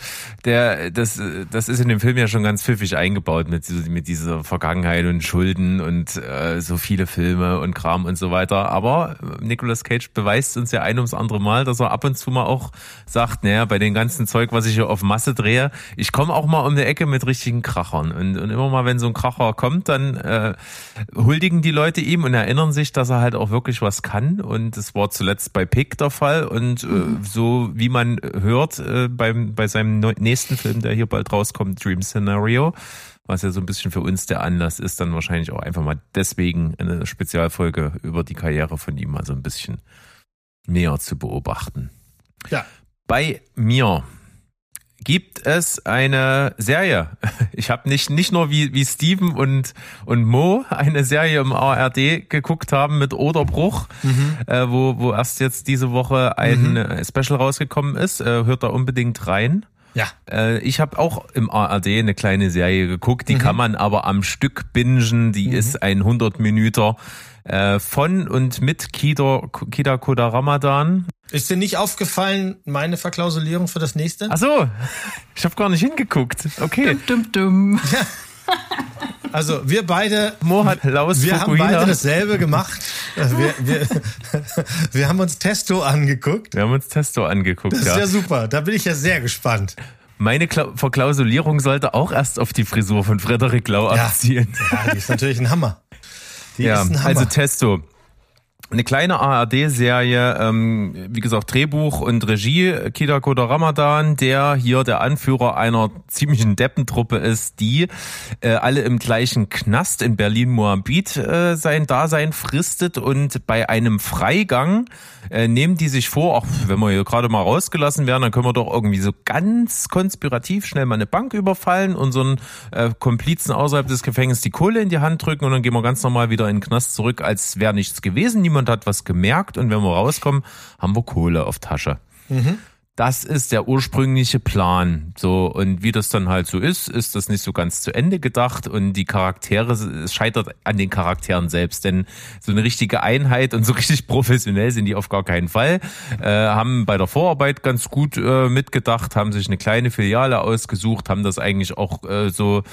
der, das, das ist in dem Film ja schon ganz pfiffig eingebaut mit, mit dieser Vergangenheit und Schulden und äh, so viele Filme und Kram und so weiter. Aber Nicolas Cage beweist uns ja ein ums andere Mal, dass er ab und zu mal auch sagt, naja, bei dem ganzen Zeug, was ich hier auf Masse drehe, ich komme auch mal um die Ecke mit richtigen Krachern. Und, und immer mal, wenn so ein Kracher kommt, dann äh, huldigen die Leute ihm und erinnern sich, dass er halt auch wirklich was kann. Und es war zuletzt bei Pick der Fall und äh, so wie man hört äh, beim, bei seinem nächsten Film, der hier bald rauskommt, Dream Scenario, was ja so ein bisschen für uns der Anlass ist, dann wahrscheinlich auch einfach mal deswegen eine Spezialfolge über die Karriere von ihm mal so ein bisschen näher zu beobachten. Ja. Bei mir gibt es eine Serie. Ich habe nicht nicht nur wie wie Steven und und Mo eine Serie im ARD geguckt haben mit Oderbruch, mhm. äh, wo wo erst jetzt diese Woche ein mhm. Special rausgekommen ist. Äh, hört da unbedingt rein. Ja. Äh, ich habe auch im ARD eine kleine Serie geguckt, die mhm. kann man aber am Stück bingen. Die mhm. ist ein 100 Minüter äh, von und mit Kida, Kida Koda Ramadan. Ist dir nicht aufgefallen, meine Verklausulierung für das nächste? Ach so, ich habe gar nicht hingeguckt. Okay. Dum, dum, dum. Ja. Also wir beide, Mo hat Laus wir Fukuhila. haben beide dasselbe gemacht. Wir, wir, wir haben uns Testo angeguckt. Wir haben uns Testo angeguckt. Das ist ja, ja super. Da bin ich ja sehr gespannt. Meine Kla Verklausulierung sollte auch erst auf die Frisur von Frederik Lau ja. abzielen. Ja, die ist natürlich ein Hammer. Die ja, also Testo. Eine kleine ARD-Serie, ähm, wie gesagt, Drehbuch und Regie, Kida Koda Ramadan, der hier der Anführer einer ziemlichen Deppentruppe ist, die äh, alle im gleichen Knast in Berlin-Moabit äh, sein Dasein fristet und bei einem Freigang äh, nehmen die sich vor, ach, wenn wir hier gerade mal rausgelassen werden, dann können wir doch irgendwie so ganz konspirativ schnell mal eine Bank überfallen einen äh, Komplizen außerhalb des Gefängnisses die Kohle in die Hand drücken und dann gehen wir ganz normal wieder in den Knast zurück, als wäre nichts gewesen. Niemand hat was gemerkt und wenn wir rauskommen, haben wir Kohle auf Tasche. Mhm. Das ist der ursprüngliche Plan. So, und wie das dann halt so ist, ist das nicht so ganz zu Ende gedacht. Und die Charaktere, es scheitert an den Charakteren selbst, denn so eine richtige Einheit und so richtig professionell sind die auf gar keinen Fall, äh, haben bei der Vorarbeit ganz gut äh, mitgedacht, haben sich eine kleine Filiale ausgesucht, haben das eigentlich auch äh, so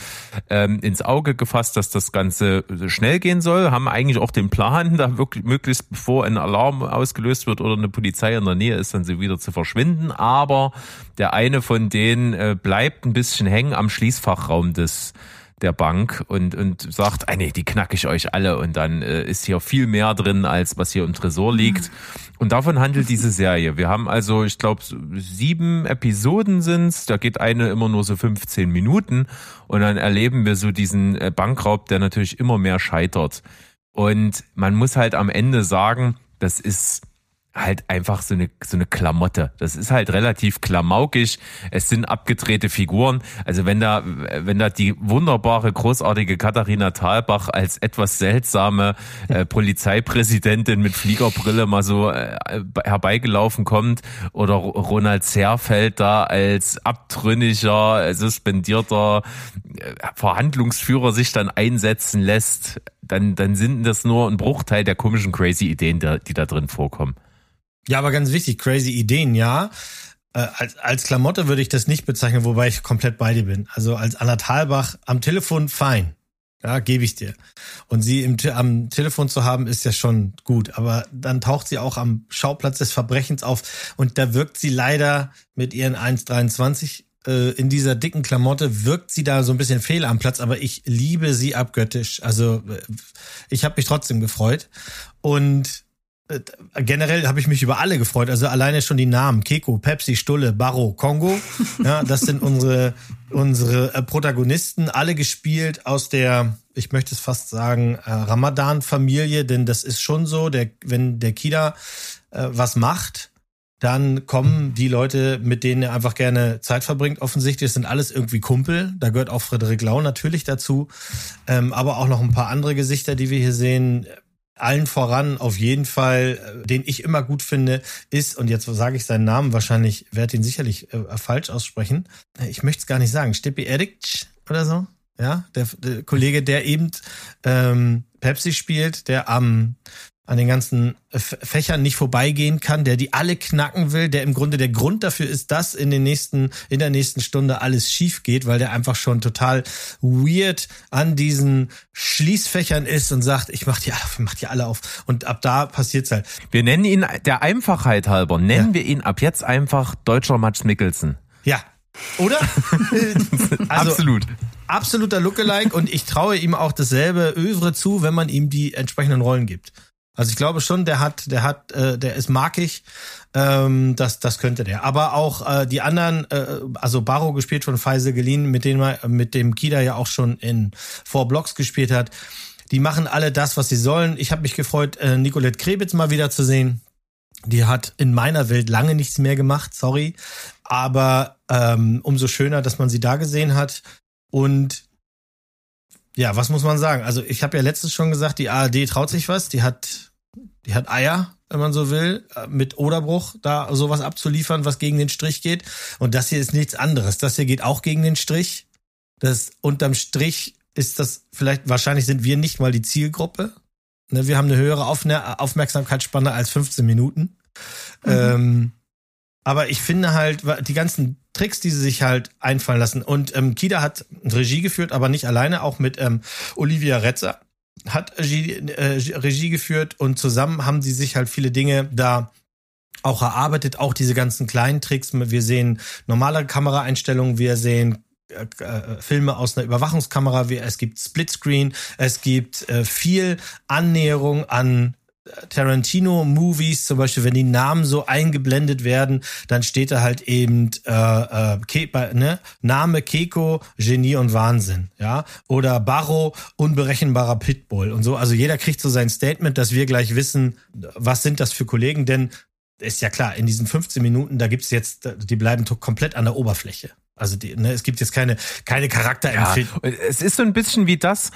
ähm, ins Auge gefasst, dass das Ganze schnell gehen soll, haben eigentlich auch den Plan, da wirklich möglichst bevor ein Alarm ausgelöst wird oder eine Polizei in der Nähe ist, dann sie wieder zu verschwinden aber der eine von denen äh, bleibt ein bisschen hängen am Schließfachraum des der Bank und, und sagt, ah nee, die knack ich euch alle und dann äh, ist hier viel mehr drin, als was hier im Tresor liegt. Und davon handelt diese Serie. Wir haben also, ich glaube, sieben Episoden sind's. Da geht eine immer nur so 15 Minuten und dann erleben wir so diesen äh, Bankraub, der natürlich immer mehr scheitert. Und man muss halt am Ende sagen, das ist halt einfach so eine, so eine Klamotte. Das ist halt relativ klamaukig. Es sind abgedrehte Figuren. Also wenn da, wenn da die wunderbare, großartige Katharina Thalbach als etwas seltsame äh, Polizeipräsidentin mit Fliegerbrille mal so äh, herbeigelaufen kommt oder Ronald Zerfeld da als abtrünniger, suspendierter äh, Verhandlungsführer sich dann einsetzen lässt, dann, dann sind das nur ein Bruchteil der komischen crazy Ideen, die da drin vorkommen. Ja, aber ganz wichtig, crazy Ideen, ja. Äh, als, als Klamotte würde ich das nicht bezeichnen, wobei ich komplett bei dir bin. Also als Anna Thalbach am Telefon fein. Ja, gebe ich dir. Und sie im, am Telefon zu haben, ist ja schon gut. Aber dann taucht sie auch am Schauplatz des Verbrechens auf. Und da wirkt sie leider mit ihren 1,23 äh, in dieser dicken Klamotte, wirkt sie da so ein bisschen fehl am Platz. Aber ich liebe sie abgöttisch. Also äh, ich habe mich trotzdem gefreut. Und generell habe ich mich über alle gefreut. Also alleine schon die Namen Keko, Pepsi, Stulle, Barro, Kongo. Ja, das sind unsere unsere äh, Protagonisten, alle gespielt aus der, ich möchte es fast sagen, äh, Ramadan-Familie, denn das ist schon so, der, wenn der Kida äh, was macht, dann kommen die Leute, mit denen er einfach gerne Zeit verbringt. Offensichtlich das sind alles irgendwie Kumpel. Da gehört auch Frederik Lau natürlich dazu, ähm, aber auch noch ein paar andere Gesichter, die wir hier sehen allen voran auf jeden Fall, äh, den ich immer gut finde, ist, und jetzt sage ich seinen Namen, wahrscheinlich werde ihn sicherlich äh, falsch aussprechen. Ich möchte es gar nicht sagen. Steppi Edic oder so. Ja, der, der Kollege, der eben ähm, Pepsi spielt, der am an den ganzen Fächern nicht vorbeigehen kann, der die alle knacken will, der im Grunde der Grund dafür ist, dass in den nächsten, in der nächsten Stunde alles schief geht, weil der einfach schon total weird an diesen Schließfächern ist und sagt, ich mach die, mach die alle auf. Und ab da passiert's halt. Wir nennen ihn der Einfachheit halber, nennen ja. wir ihn ab jetzt einfach Deutscher Mats Mikkelsen. Ja. Oder? also, Absolut absoluter Lookalike und ich traue ihm auch dasselbe Övre zu, wenn man ihm die entsprechenden Rollen gibt. Also ich glaube schon, der hat, der hat, äh, der ist markig. Ähm, das, das könnte der. Aber auch äh, die anderen, äh, also Barrow gespielt von Faisal Gelin, mit dem mit dem Kida ja auch schon in Four Blocks gespielt hat. Die machen alle das, was sie sollen. Ich habe mich gefreut, äh, Nicolette Krebitz mal wieder zu sehen. Die hat in meiner Welt lange nichts mehr gemacht, sorry. Aber ähm, umso schöner, dass man sie da gesehen hat. Und ja, was muss man sagen? Also ich habe ja letztens schon gesagt, die ARD traut sich was, die hat, die hat Eier, wenn man so will, äh, mit Oderbruch da sowas abzuliefern, was gegen den Strich geht. Und das hier ist nichts anderes. Das hier geht auch gegen den Strich. Das unterm Strich ist das vielleicht, wahrscheinlich sind wir nicht mal die Zielgruppe. Ne, wir haben eine höhere Aufmerksamkeitsspanne als 15 Minuten. Mhm. Ähm, aber ich finde halt, die ganzen Tricks, die sie sich halt einfallen lassen. Und ähm, Kida hat Regie geführt, aber nicht alleine, auch mit ähm, Olivia Retzer hat Regie, äh, Regie geführt und zusammen haben sie sich halt viele Dinge da auch erarbeitet, auch diese ganzen kleinen Tricks. Wir sehen normale Kameraeinstellungen, wir sehen äh, äh, Filme aus einer Überwachungskamera, es gibt Splitscreen, es gibt äh, viel Annäherung an Tarantino-Movies, zum Beispiel, wenn die Namen so eingeblendet werden, dann steht da halt eben äh, äh, Ke ne? Name Keiko, Genie und Wahnsinn, ja, oder Barro, unberechenbarer Pitbull und so. Also jeder kriegt so sein Statement, dass wir gleich wissen, was sind das für Kollegen, denn ist ja klar, in diesen 15 Minuten, da gibt's jetzt, die bleiben komplett an der Oberfläche. Also die, ne, es gibt jetzt keine, keine Charakterempfindung. Ja, es ist so ein bisschen wie das,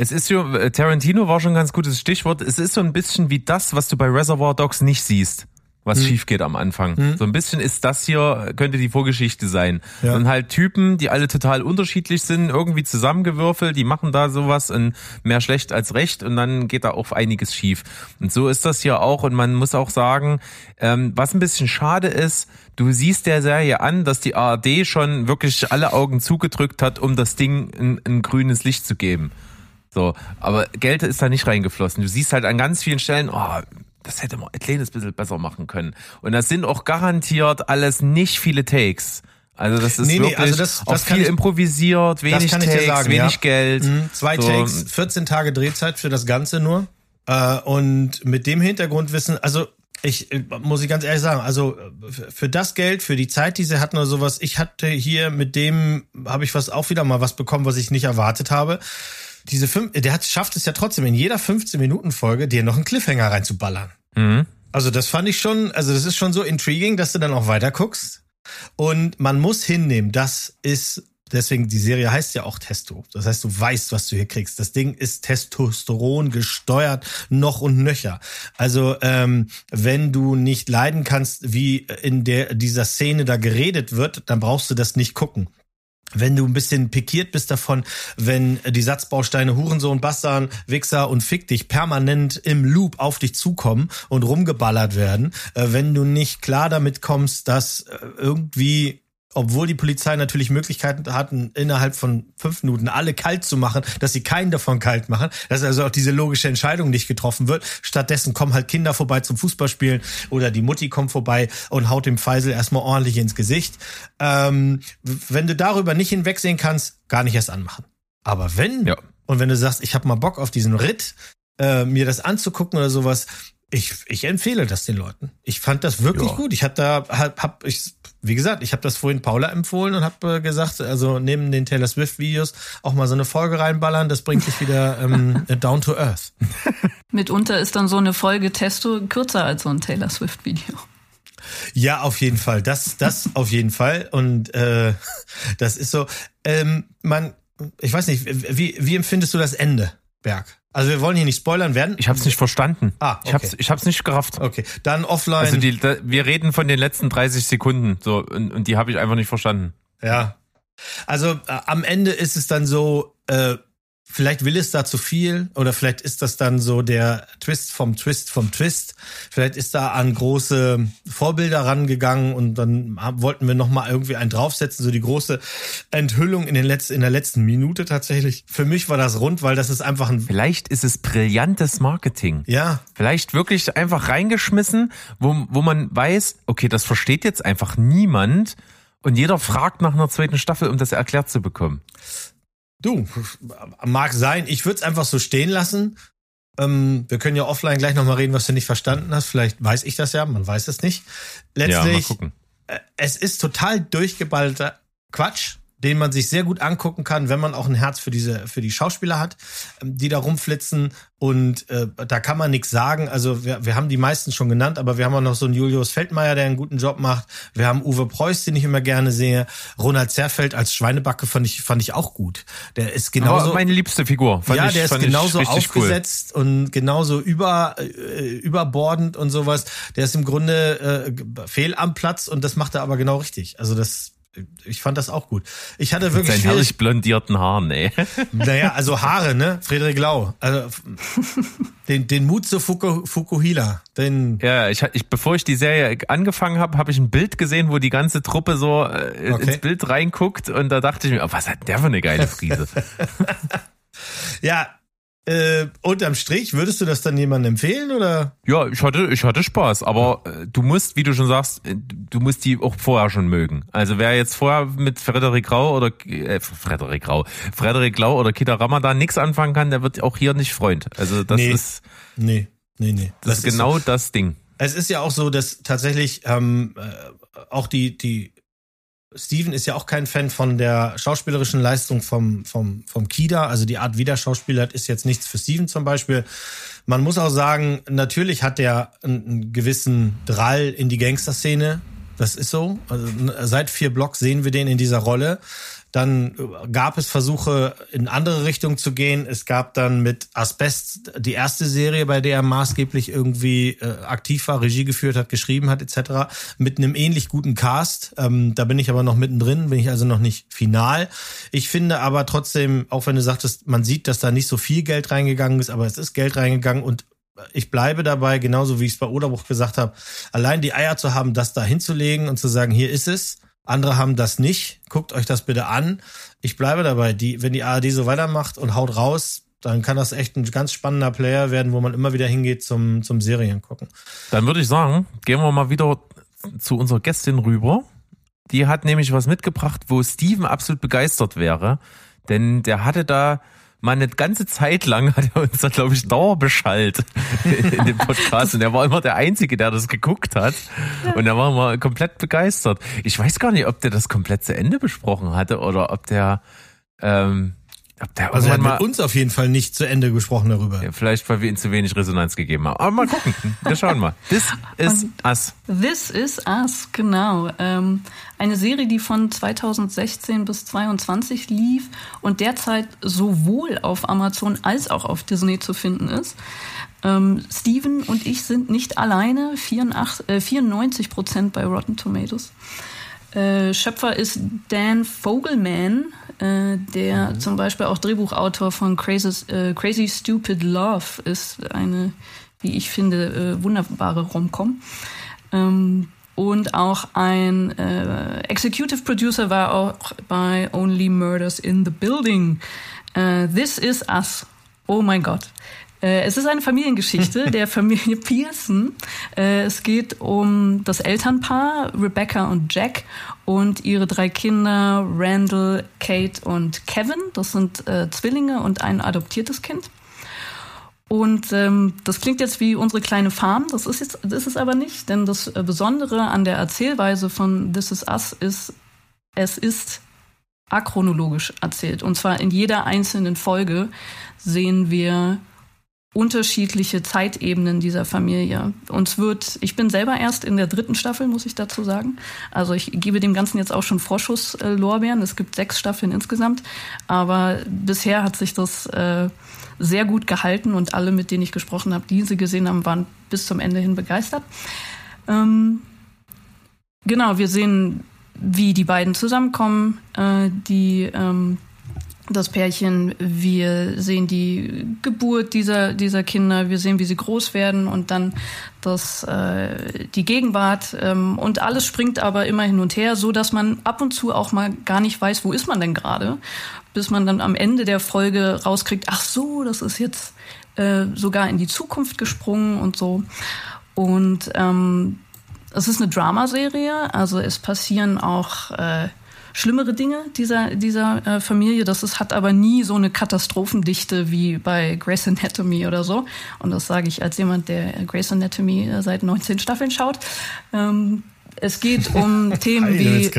es ist so, Tarantino war schon ein ganz gutes Stichwort. Es ist so ein bisschen wie das, was du bei Reservoir Dogs nicht siehst. was schief geht am Anfang. So ein bisschen ist das hier, könnte die Vorgeschichte sein. Ja. Sind halt Typen, die alle total unterschiedlich sind, irgendwie zusammengewürfelt, die machen da sowas und mehr schlecht als recht und dann geht da auch einiges schief. Und so ist das hier auch und man muss auch sagen, ähm, was ein bisschen schade ist, du siehst der Serie an, dass die ARD schon wirklich alle Augen zugedrückt hat, um das Ding ein, ein grünes Licht zu geben. So, aber Geld ist da nicht reingeflossen. Du siehst halt an ganz vielen Stellen, oh, das hätte man ein kleines bisschen besser machen können. Und das sind auch garantiert alles nicht viele Takes. Also das ist Nee, nee, wirklich also das- das kann viel ich- improvisiert, wenig kann ich dir Takes, sagen, wenig ja. Geld. Mhm, Zwei So, Takes, 14 Tage Drehzeit für das Ganze nur. Äh, und mit dem Hintergrundwissen, also ich äh, muss ich ganz ehrlich sagen, also für- für das Geld, für die Zeit, die sie hatten oder sowas, ich hatte hier mit dem, habe ich was auch wieder mal was bekommen, was ich nicht erwartet habe. Diese fünf, der hat, schafft es ja trotzdem in jeder 15-Minuten-Folge dir noch einen Cliffhanger reinzuballern. Mhm. Also das fand ich schon, also das ist schon so intriguing, dass du dann auch weiter guckst. Und man muss hinnehmen, das ist, deswegen die Serie heißt ja auch Testo. Das heißt, du weißt, was du hier kriegst. Das Ding ist Testosteron gesteuert, noch und nöcher. Also ähm, wenn du nicht leiden kannst, wie in der dieser Szene da geredet wird, dann brauchst du das nicht gucken wenn du ein bisschen pikiert bist davon, wenn die Satzbausteine Hurensohn, Bastard, Wichser und Fick dich permanent im Loop auf dich zukommen und rumgeballert werden, äh, wenn du nicht klar damit kommst, dass äh, irgendwie obwohl die Polizei natürlich Möglichkeiten hatten, innerhalb von fünf Minuten alle kalt zu machen, dass sie keinen davon kalt machen, dass also auch diese logische Entscheidung nicht getroffen wird. Stattdessen kommen halt Kinder vorbei zum Fußballspielen oder die Mutti kommt vorbei und haut dem Feisel erstmal ordentlich ins Gesicht. Ähm, wenn du darüber nicht hinwegsehen kannst, gar nicht erst anmachen. Aber wenn, Ja. und wenn du sagst, ich habe mal Bock auf diesen Ritt, äh, mir das anzugucken oder sowas, ich, ich empfehle das den Leuten. Ich fand das wirklich Ja. gut. Ich hab da, hab, hab ich, wie gesagt, ich habe das vorhin Paula empfohlen und habe äh, gesagt, also neben den Taylor Swift Videos auch mal so eine Folge reinballern, das bringt dich wieder ähm, down to earth. Mitunter ist dann so eine Folge Testo kürzer als so ein Taylor Swift-Video. Ja, auf jeden Fall. Das, das auf jeden Fall. Und äh, das ist so. Ähm, man, ich weiß nicht, wie, wie empfindest du das Ende, Berg? Also wir wollen hier nicht spoilern werden. Ich hab's nicht verstanden. Ah, Ich hab's, okay. ich hab's nicht gerafft. Okay, dann offline. Also die, da, wir reden von den letzten 30 Sekunden so und, und die habe ich einfach nicht verstanden. Ja. Also äh, am Ende ist es dann so, äh, vielleicht will es da zu viel oder vielleicht ist das dann so der Twist vom Twist vom Twist. Vielleicht ist da an große Vorbilder rangegangen und dann wollten wir noch mal irgendwie einen draufsetzen, so die große Enthüllung in, den letzten, in der letzten Minute tatsächlich. Für mich war das rund, weil das ist einfach ein, Vielleicht ist es brillantes Marketing. ja, Vielleicht wirklich einfach reingeschmissen, wo, wo man weiß, okay, das versteht jetzt einfach niemand und jeder fragt nach einer zweiten Staffel, um das erklärt zu bekommen. Du, mag sein. Ich würde es einfach so stehen lassen. Ähm, wir können ja offline gleich nochmal reden, was du nicht verstanden hast. Vielleicht weiß ich das ja, man weiß es nicht. ja, Letztlich, gucken. äh, es ist total durchgeballter Quatsch, den man sich sehr gut angucken kann, wenn man auch ein Herz für diese, für die Schauspieler hat, ähm, die da rumflitzen. Und äh, da kann man nichts sagen. Also wir, wir haben die meisten schon genannt, aber wir haben auch noch so einen Julius Feldmeier, der einen guten Job macht. Wir haben Uwe Preuß, den ich immer gerne sehe. Ronald Zerfeld als Schweinebacke fand ich, fand ich auch gut. Der ist genauso. Aber meine liebste Figur. Fand ja, ich, der ist ich genauso richtig aufgesetzt und genauso über, äh, überbordend und sowas. Der ist im Grunde äh, fehl am Platz und das macht er aber genau richtig. Also das, ich fand das auch gut. Ich hatte wirklich Seinen schwierig, herrlich blondierten Haaren, ey. naja, also Haare, ne? Friedrich Lau. Also den, den Mut zu Fuku, Fukuhila. Den, Ja, ich, ich bevor ich die Serie angefangen habe, habe ich ein Bild gesehen, wo die ganze Truppe so äh, Okay. ins Bild reinguckt und da dachte ich mir, oh, was hat der für eine geile Frise? ja, äh, unterm Strich, würdest du das dann jemandem empfehlen oder? ja, ich hatte, ich hatte Spaß, aber äh, du musst, wie du schon sagst, äh, du musst die auch vorher schon mögen. Also wer jetzt vorher mit Frederik Rau oder äh, Frederik Rau, Frederik Lau oder Kita Ramadan nichts anfangen kann, der wird auch hier nicht Freund. Also das Nee. ist Nee, nee, nee. das, ist genau das Ding. Es ist ja auch so, dass tatsächlich ähm, äh, auch die, die Steven ist ja auch kein Fan von der schauspielerischen Leistung vom, vom, vom Kida. Also die Art, wie der Schauspieler hat, ist jetzt nichts für Steven zum Beispiel. Man muss auch sagen, natürlich hat er einen, gewissen Drall in die Gangsterszene. Das ist so. Also, seit vier Blocks sehen wir den in dieser Rolle. Dann äh, gab es Versuche in andere Richtungen zu gehen. Es gab dann mit Asbest die erste Serie, bei der er maßgeblich irgendwie äh, aktiv war, Regie geführt hat, geschrieben hat etc. Mit einem ähnlich guten Cast. Ähm, da bin ich aber noch mittendrin, bin ich also noch nicht final. Ich finde aber trotzdem, auch wenn du sagtest, man sieht, dass da nicht so viel Geld reingegangen ist, aber es ist Geld reingegangen und ich bleibe dabei, genauso wie ich es bei Oderbruch gesagt habe, allein die Eier zu haben, das da hinzulegen und zu sagen, hier ist es andere haben das nicht. Guckt euch das bitte an. Ich bleibe dabei. Die, wenn die ARD so weitermacht und haut raus, dann kann das echt ein ganz spannender Player werden, wo man immer wieder hingeht zum, zum Serien gucken. Dann würde ich sagen, gehen wir mal wieder zu unserer Gästin rüber. Die hat nämlich was mitgebracht, wo Steven absolut begeistert wäre. Denn der hatte da mal eine ganze Zeit lang hat er uns da, glaube ich, Dauerbeschallt in dem Podcast. Und er war immer der Einzige, der das geguckt hat. Und da waren wir komplett begeistert. Ich weiß gar nicht, ob der das komplett zu Ende besprochen hatte oder ob der ähm, also er hat mit uns auf jeden Fall nicht zu Ende gesprochen darüber. Ja, vielleicht, weil wir ihm zu wenig Resonanz gegeben haben. Aber mal gucken. Wir schauen mal. This is Us. This is Us, genau. Ähm, eine Serie, die von 2016 bis 2022 lief und derzeit sowohl auf Amazon als auch auf Disney zu finden ist. Ähm, Steven und ich sind nicht alleine, 94, äh, 94 Prozent bei Rotten Tomatoes. Äh, Schöpfer ist Dan Fogelman, äh, der mhm. zum Beispiel auch Drehbuchautor von Crazy, äh, Crazy Stupid Love ist. Eine, wie ich finde, äh, wunderbare Romcom. Ähm, und auch ein äh, Executive Producer war auch bei Only Murders in the Building. Äh, This is Us. Oh mein Gott. Äh, es ist eine Familiengeschichte der Familie Pearson. Äh, es geht um das Elternpaar Rebecca und Jack und ihre drei Kinder Randall, Kate und Kevin. Das sind äh, Zwillinge und ein adoptiertes Kind. Und ähm, das klingt jetzt wie unsere kleine Farm, das ist jetzt, das ist es aber nicht, denn das Besondere an der Erzählweise von This Is Us ist, es ist achronologisch erzählt. Und zwar in jeder einzelnen Folge sehen wir unterschiedliche Zeitebenen dieser Familie. Uns wird, ich bin selber erst in der dritten Staffel, muss ich dazu sagen. Also ich gebe dem Ganzen jetzt auch schon Vorschusslorbeeren. Es gibt sechs Staffeln insgesamt, aber bisher hat sich das äh, sehr gut gehalten und alle, mit denen ich gesprochen habe, die sie gesehen haben, waren bis zum Ende hin begeistert. Ähm, genau, wir sehen, wie die beiden zusammenkommen, äh, die ähm, das Pärchen, wir sehen die Geburt dieser, dieser Kinder, wir sehen, wie sie groß werden und dann das, äh, die Gegenwart ähm, und alles springt aber immer hin und her, so dass man ab und zu auch mal gar nicht weiß, wo ist man denn gerade, bis man dann am Ende der Folge rauskriegt, ach so, das ist jetzt äh, sogar in die Zukunft gesprungen und so. Und ähm, es ist eine Dramaserie, also es passieren auch äh, schlimmere Dinge dieser, dieser äh, Familie. Das ist, hat aber nie so eine Katastrophendichte wie bei Grey's Anatomy oder so. Und das sage ich als jemand, der Grey's Anatomy äh, seit 19 Staffeln schaut. Ähm, es geht um Themen wie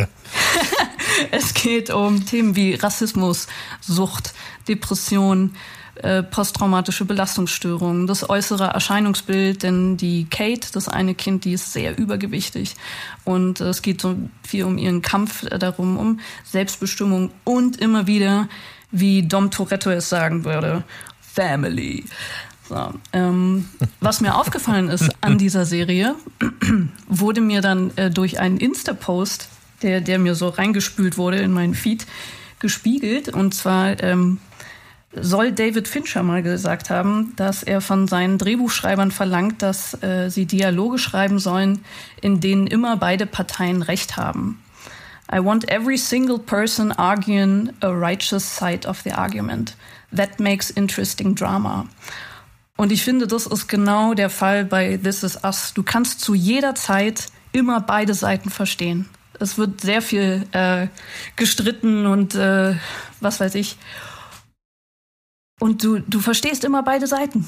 es geht um Themen wie Rassismus, Sucht, Depression, äh, posttraumatische Belastungsstörungen, das äußere Erscheinungsbild, denn die Kate, das eine Kind, die ist sehr übergewichtig und es geht so viel um ihren Kampf darum, um Selbstbestimmung und immer wieder, wie Dom Toretto es sagen würde, Family. So, ähm, was mir aufgefallen ist an dieser Serie, wurde mir dann äh, durch einen Insta-Post, der, der mir so reingespült wurde in meinen Feed, gespiegelt. Und zwar ähm, soll David Fincher mal gesagt haben, dass er von seinen Drehbuchschreibern verlangt, dass äh, sie Dialoge schreiben sollen, in denen immer beide Parteien Recht haben. I want every single person arguing a righteous side of the argument. That makes interesting drama. Und ich finde, das ist genau der Fall bei This Is Us. Du kannst zu jeder Zeit immer beide Seiten verstehen. Es wird sehr viel äh, gestritten und äh, was weiß ich. Und du, du verstehst immer beide Seiten.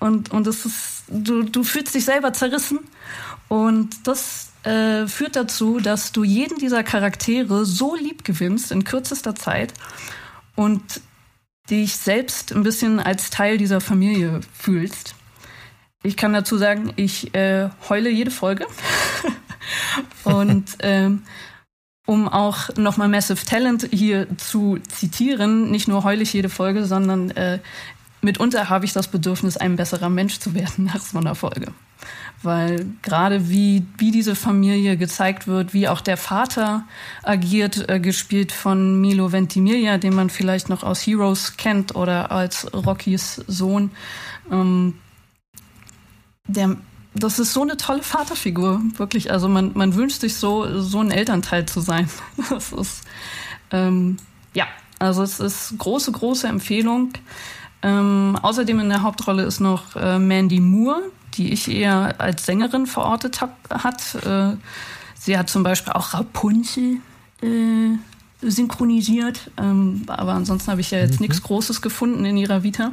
Und, und es ist, du, du fühlst dich selber zerrissen. Und das äh, führt dazu, dass du jeden dieser Charaktere so lieb gewinnst in kürzester Zeit und dich selbst ein bisschen als Teil dieser Familie fühlst. Ich kann dazu sagen, ich äh, heule jede Folge. und ähm, um auch nochmal Massive Talent hier zu zitieren, nicht nur heul ich jede Folge, sondern äh, mitunter habe ich das Bedürfnis, ein besserer Mensch zu werden nach so einer Folge. Weil gerade wie, wie diese Familie gezeigt wird, wie auch der Vater agiert, äh, gespielt von Milo Ventimiglia, den man vielleicht noch aus Heroes kennt oder als Rockys Sohn, ähm, der das ist so eine tolle Vaterfigur, wirklich. Also man, man wünscht sich so, so ein Elternteil zu sein. Das ist, ähm, ja, also es ist große, große Empfehlung. Ähm, außerdem in der Hauptrolle ist noch äh, Mandy Moore, die ich eher als Sängerin verortet hab, hat. Äh, sie hat zum Beispiel auch Rapunzel äh, synchronisiert, ähm, aber ansonsten habe ich ja jetzt mhm. nichts Großes gefunden in ihrer Vita.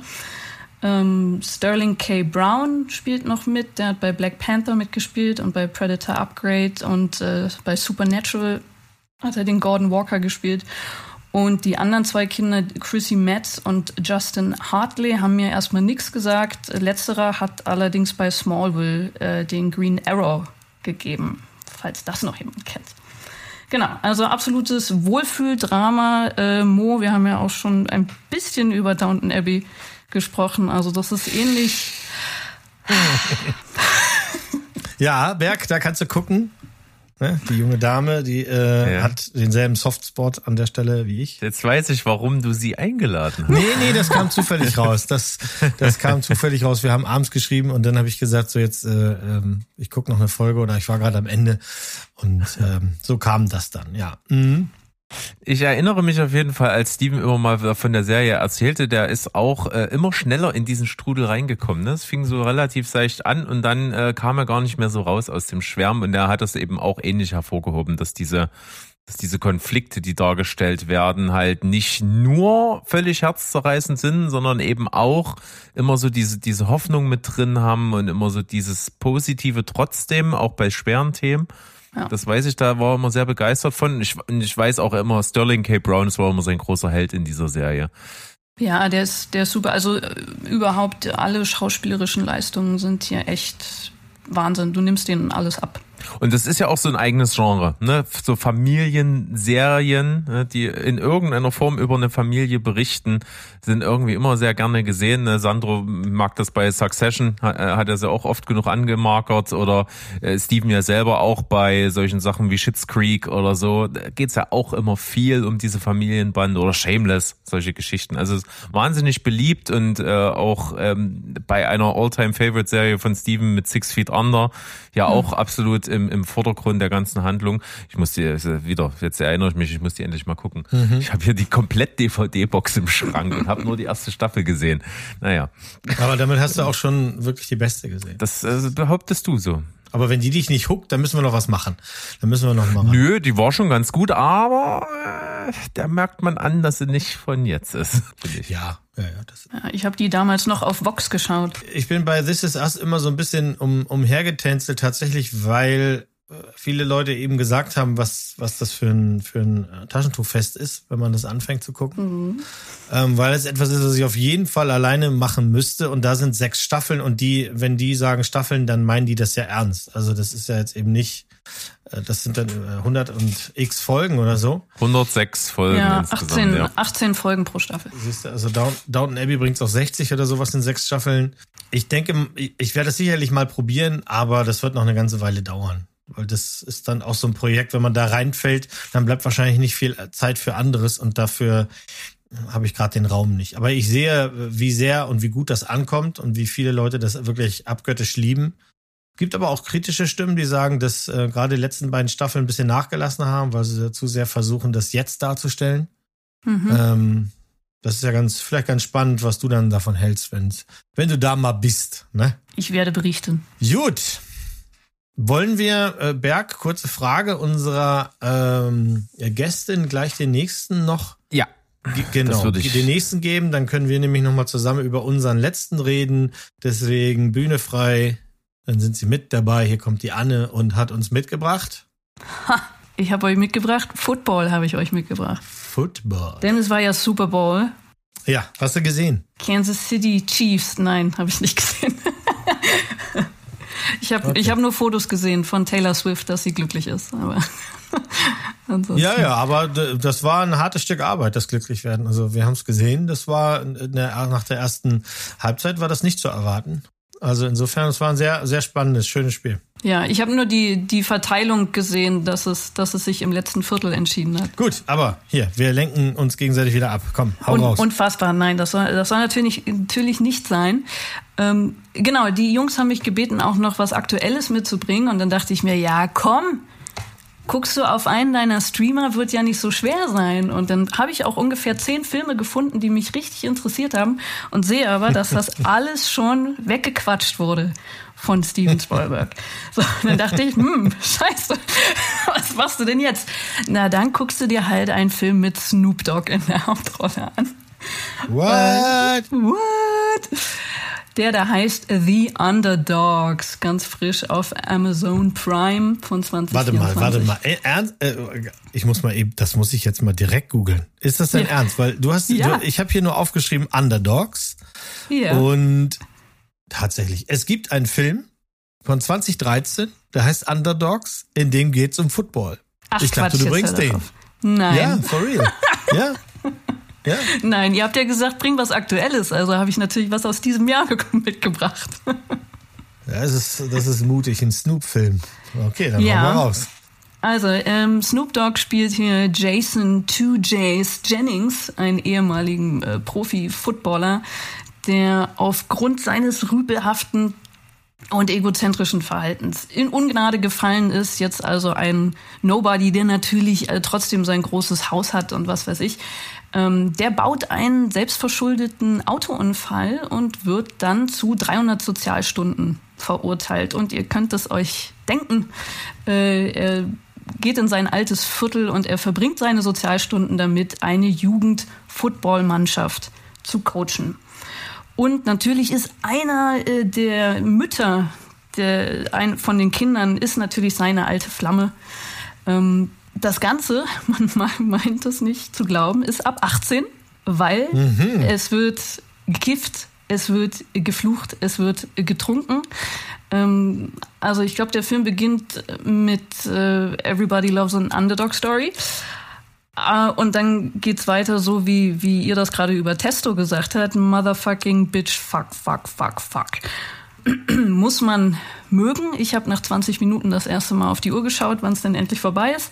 Ähm, Sterling K. Brown spielt noch mit. Der hat bei Black Panther mitgespielt und bei Predator Upgrade und äh, bei Supernatural hat er den Gordon Walker gespielt. Und die anderen zwei Kinder, Chrissy Metz und Justin Hartley, haben mir erstmal nichts gesagt. Letzterer hat allerdings bei Smallville äh, den Green Arrow gegeben, falls das noch jemand kennt. Genau, also absolutes Wohlfühldrama. Äh, Mo, wir haben ja auch schon ein bisschen über Downton Abbey gesprochen. Also das ist ähnlich. ja, Berg, da kannst du gucken. Ne? Die junge Dame, die äh, ja. hat denselben Softspot an der Stelle wie ich. Jetzt weiß ich, warum du sie eingeladen hast. Nee, nee, das kam zufällig raus. Das, das kam zufällig raus. Wir haben abends geschrieben und dann habe ich gesagt, so jetzt, äh, ähm, ich gucke noch eine Folge oder ich war gerade am Ende. Und ähm, so kam das dann, ja. Mhm. Ich erinnere mich auf jeden Fall, als Steven immer mal von der Serie erzählte, der ist auch äh, immer schneller in diesen Strudel reingekommen. Ne? Fing so relativ seicht an und dann äh, kam er gar nicht mehr so raus aus dem Schwärmen und er hat das eben auch ähnlich hervorgehoben, dass diese dass diese Konflikte, die dargestellt werden, halt nicht nur völlig herzzerreißend sind, sondern eben auch immer so diese, diese Hoffnung mit drin haben und immer so dieses Positive trotzdem, auch bei schweren Themen. Ja. Das weiß ich, da war er immer sehr begeistert von. Ich, ich weiß auch immer, Sterling K. Brown, das war immer sein großer Held in dieser Serie. Ja, der ist, der ist super. Also äh, überhaupt alle schauspielerischen Leistungen sind hier echt Wahnsinn. Du nimmst denen alles ab. Und das ist ja auch so ein eigenes Genre, ne? So Familienserien, ne? die in irgendeiner Form über eine Familie berichten, sind irgendwie immer sehr gerne gesehen. Ne? Sandro mag das bei Succession, hat, äh, hat er sie auch oft genug angemarkert oder äh, Steven ja selber auch bei solchen Sachen wie Shits Creek oder so. Da geht's ja auch immer viel um diese Familienbande oder Shameless, solche Geschichten. Also wahnsinnig beliebt und äh, auch ähm, bei einer All-Time-Favorite-Serie von Steven mit Six Feet Under ja auch mhm. absolut im, im Vordergrund der ganzen Handlung. Ich muss die wieder, jetzt erinnere ich mich, ich muss die endlich mal gucken. Mhm. Ich habe hier die komplett DVD-Box im Schrank und habe nur die erste Staffel gesehen. Naja. Aber damit hast du auch schon wirklich die beste gesehen. Das äh, behauptest du so. Aber wenn die dich nicht huckt, dann müssen wir noch was machen. Dann müssen wir noch mal. Nö, die war schon ganz gut, aber äh, da merkt man an, dass sie nicht von jetzt ist. Ich. Ja, ja, ja. Das ja ich habe die damals noch auf Vox geschaut. Ich bin bei This Is Us immer so ein bisschen um, umhergetänzelt, tatsächlich, weil viele Leute eben gesagt haben, was, was das für ein, für ein äh, Taschentuchfest ist, wenn man das anfängt zu gucken. Mhm. Ähm, weil es etwas ist, was ich auf jeden Fall alleine machen müsste. Und da sind sechs Staffeln und die, wenn die sagen Staffeln, dann meinen die das ja ernst. Also das ist ja jetzt eben nicht, äh, das sind dann 100 äh, und x Folgen oder so. 106 Folgen ja, insgesamt. 18, ja. 18 Folgen pro Staffel. Siehst du, also Downton Abbey bringt es auch 60 oder sowas in sechs Staffeln. Ich denke, ich werde das sicherlich mal probieren, aber das wird noch eine ganze Weile dauern. Weil das ist dann auch so ein Projekt, wenn man da reinfällt, dann bleibt wahrscheinlich nicht viel Zeit für anderes und dafür habe ich gerade den Raum nicht. Aber ich sehe, wie sehr und wie gut das ankommt und wie viele Leute das wirklich abgöttisch lieben. Gibt aber auch kritische Stimmen, die sagen, dass äh, gerade die letzten beiden Staffeln ein bisschen nachgelassen haben, weil sie zu sehr versuchen, das jetzt darzustellen. Mhm. Ähm, das ist ja ganz, vielleicht ganz spannend, was du dann davon hältst, wenn, wenn du da mal bist. Ne? Ich werde berichten. Gut. Wollen wir, äh, Berg, kurze Frage unserer ähm, Gästin gleich den nächsten noch? Ja. Genau, würde ich den nächsten geben, dann können wir nämlich nochmal zusammen über unseren letzten reden. Deswegen Bühne frei, dann sind sie mit dabei. Hier kommt die Anne und hat uns mitgebracht. Ha, ich habe euch mitgebracht. Football habe ich euch mitgebracht. Football. Denn es war ja Super Bowl. Ja, hast du gesehen? Kansas City Chiefs. Nein, habe ich nicht gesehen. Ich habe okay. hab nur Fotos gesehen von Taylor Swift, dass sie glücklich ist. Aber. Ja, ja, aber das war ein hartes Stück Arbeit, das Glücklichwerden. Also wir haben es gesehen, das war der, nach der ersten Halbzeit war das nicht zu erwarten. Also insofern, es war ein sehr, sehr spannendes, schönes Spiel. Ja, ich habe nur die, die Verteilung gesehen, dass es, dass es sich im letzten Viertel entschieden hat. Gut, aber hier, wir lenken uns gegenseitig wieder ab. Komm, hau Un, raus. unfassbar, nein, das soll, das soll natürlich, natürlich nicht sein. Ähm, genau, die Jungs haben mich gebeten, auch noch was Aktuelles mitzubringen. Und dann dachte ich mir, ja, komm, guckst du auf einen deiner Streamer, wird ja nicht so schwer sein. Und dann habe ich auch ungefähr zehn Filme gefunden, die mich richtig interessiert haben und sehe aber, dass das alles schon weggequatscht wurde von Steven Spielberg. So, dann dachte ich, hm, scheiße, was machst du denn jetzt? Na, dann guckst du dir halt einen Film mit Snoop Dogg in der Hauptrolle an. What? What? Der da heißt The Underdogs, ganz frisch auf Amazon Prime von 2024. Warte mal, warte mal. Äh, Ernst? Äh, ich muss mal eben, das muss ich jetzt mal direkt googeln. Ist das dein Ja. Ernst? Weil du hast, Ja. du, ich habe hier nur aufgeschrieben Underdogs Ja. und tatsächlich, es gibt einen Film von 2013, der heißt Underdogs, in dem geht's um Football. Ach, ich dachte, Quatsch, du bringst den. Nein, Ja, for real. ja. Ja. nein, ihr habt ja gesagt, bring was Aktuelles. Also habe ich natürlich was aus diesem Jahr mitgebracht. Ja, das ist, das ist mutig, ein Snoop-Film. Okay, dann Ja. machen wir raus. Also, ähm, Snoop Dogg spielt hier Jason Two Jays Jennings, einen ehemaligen äh, Profi-Footballer, der aufgrund seines rüpelhaften und egozentrischen Verhaltens in Ungnade gefallen ist. Jetzt also ein Nobody, der natürlich äh, trotzdem sein großes Haus hat und was weiß ich. Ähm, der baut einen selbstverschuldeten Autounfall und wird dann zu 300 Sozialstunden verurteilt. Und ihr könnt es euch denken, äh, er geht in sein altes Viertel und er verbringt seine Sozialstunden damit, eine Jugend-Football-Mannschaft zu coachen. Und natürlich ist einer äh, der Mütter der, ein, von den Kindern ist natürlich seine alte Flamme. Ähm, das Ganze, man me- meint es nicht zu glauben, ist ab 18, weil es wird gekifft, es wird geflucht, es wird getrunken. Ähm, also ich glaube, der Film beginnt mit äh, Everybody Loves an Underdog Story. Ah, Und dann geht's weiter so, wie, wie ihr das gerade über Testo gesagt habt. Motherfucking bitch, fuck, fuck, fuck, fuck. Muss man mögen. Ich habe nach 20 Minuten das erste Mal auf die Uhr geschaut, wann es denn endlich vorbei ist.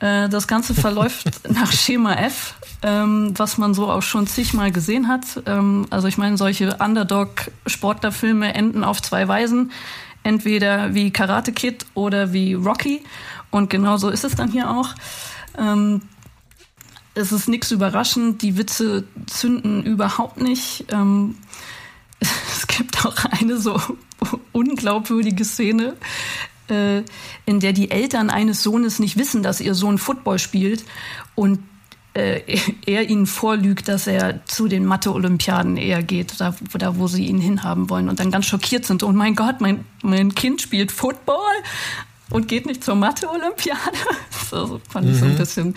Äh, Das Ganze verläuft nach Schema F, ähm, was man so auch schon zigmal gesehen hat. Ähm, Also ich meine, solche Underdog-Sportlerfilme enden auf zwei Weisen. Entweder wie Karate Kid oder wie Rocky. Und genau so ist es dann hier auch. Ähm, es ist nichts überraschend, die Witze zünden überhaupt nicht. Ähm, es gibt auch eine so unglaubwürdige Szene, äh, in der die Eltern eines Sohnes nicht wissen, dass ihr Sohn Football spielt und äh, er ihnen vorlügt, dass er zu den Mathe-Olympiaden eher geht, da, da wo sie ihn hinhaben wollen und dann ganz schockiert sind. Oh mein Gott, mein, mein Kind spielt Football und geht nicht zur Mathe-Olympiade. Das fand ich so ein bisschen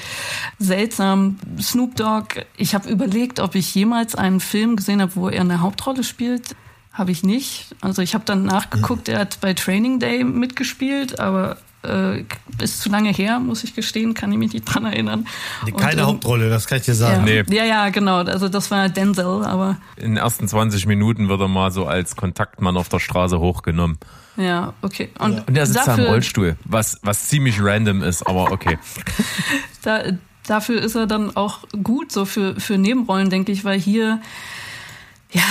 seltsam. Snoop Dogg, ich habe überlegt, ob ich jemals einen Film gesehen habe, wo er eine Hauptrolle spielt. Habe ich nicht. Also ich habe dann nachgeguckt, er hat bei Training Day mitgespielt, aber äh, ist zu lange her, muss ich gestehen, kann ich mich nicht dran erinnern. Und, Keine ähm, Hauptrolle, das kann ich dir Ja, sagen. Nee. ja, ja, genau. Also das war Denzel, aber In den ersten 20 Minuten wird er mal so als Kontaktmann auf der Straße hochgenommen. ja, okay. Und, Und er sitzt da im Rollstuhl, was, was ziemlich random ist, aber okay. da, dafür ist er dann auch gut, so für, für Nebenrollen, denke ich, weil hier, ja,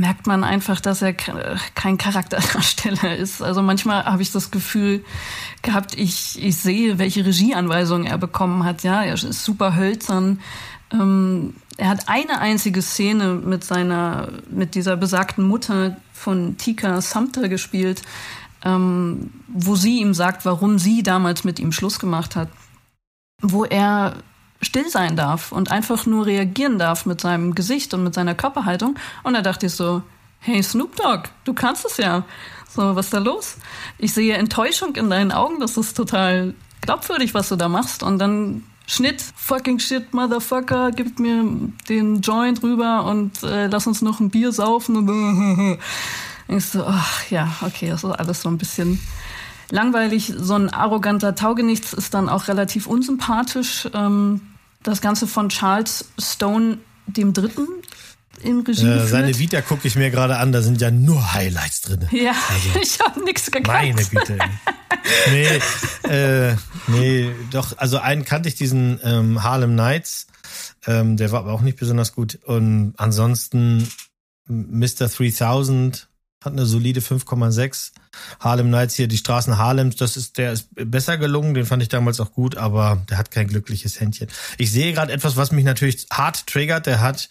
merkt man einfach, dass er ke- kein Charakterdarsteller ist. Also manchmal habe ich das Gefühl gehabt, ich, ich sehe, welche Regieanweisungen er bekommen hat. Ja, er ist super hölzern. Ähm, er hat eine einzige Szene mit seiner, mit dieser besagten Mutter von Tika Sumter gespielt, ähm, wo sie ihm sagt, warum sie damals mit ihm Schluss gemacht hat wo er still sein darf und einfach nur reagieren darf mit seinem Gesicht und mit seiner Körperhaltung. Und da dachte ich so, hey Snoop Dogg, du kannst es ja. So, was ist da los? Ich sehe Enttäuschung in deinen Augen, das ist total glaubwürdig, was du da machst. Und dann Schnitt, fucking shit, Motherfucker, gib mir den Joint rüber und äh, lass uns noch ein Bier saufen. Und ich so, ach ja, okay, das ist alles so ein bisschen langweilig. So ein arroganter Taugenichts ist dann auch relativ unsympathisch. Ähm, das Ganze von Charles Stone dem Dritten in Regie Äh, seine Vita gucke ich mir gerade an, da sind ja nur Highlights drin. ja, Also, ich habe nichts gekannt. Meine Güte. nee, äh, nee, doch, also einen kannte ich, diesen ähm, Harlem Nights. Ähm, der war aber auch nicht besonders gut. Und ansonsten Mr. 3000 hat eine solide 5,6. Harlem Nights hier, die Straßen Harlems, das ist, der ist besser gelungen, den fand ich damals auch gut, aber der hat kein glückliches Händchen. Ich sehe gerade etwas, was mich natürlich hart triggert. Der hat,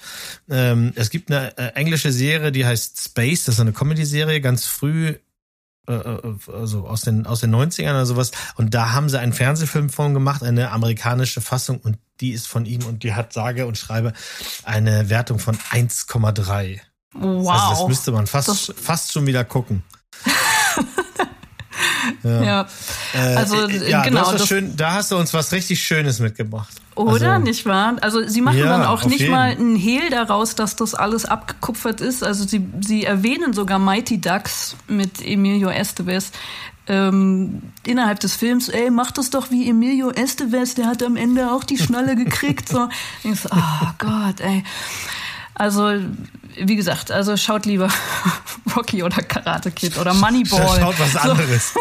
ähm, es gibt eine äh, englische Serie, die heißt Space, das ist eine Comedy-Serie, ganz früh äh, äh, also aus den aus den 90ern oder sowas und da haben sie einen Fernsehfilm von gemacht, eine amerikanische Fassung und die ist von ihm und die hat sage und schreibe eine Wertung von 1,3. Wow. Also das müsste man fast Das- fast schon wieder gucken. ja. Äh, Also, äh, ja, genau, hast schön, da hast du uns was richtig Schönes mitgebracht. Oder Also, nicht wahr? Also sie machen Ja, dann auch nicht jeden. mal einen Hehl daraus, dass das alles abgekupfert ist. Also sie, sie erwähnen sogar Mighty Ducks mit Emilio Estevez ähm, innerhalb des Films. Ey, mach das doch wie Emilio Estevez, der hat am Ende auch die Schnalle gekriegt. So, ich so oh Gott, ey. Also wie gesagt, also schaut lieber Rocky oder Karate Kid oder Moneyball. Schaut was anderes.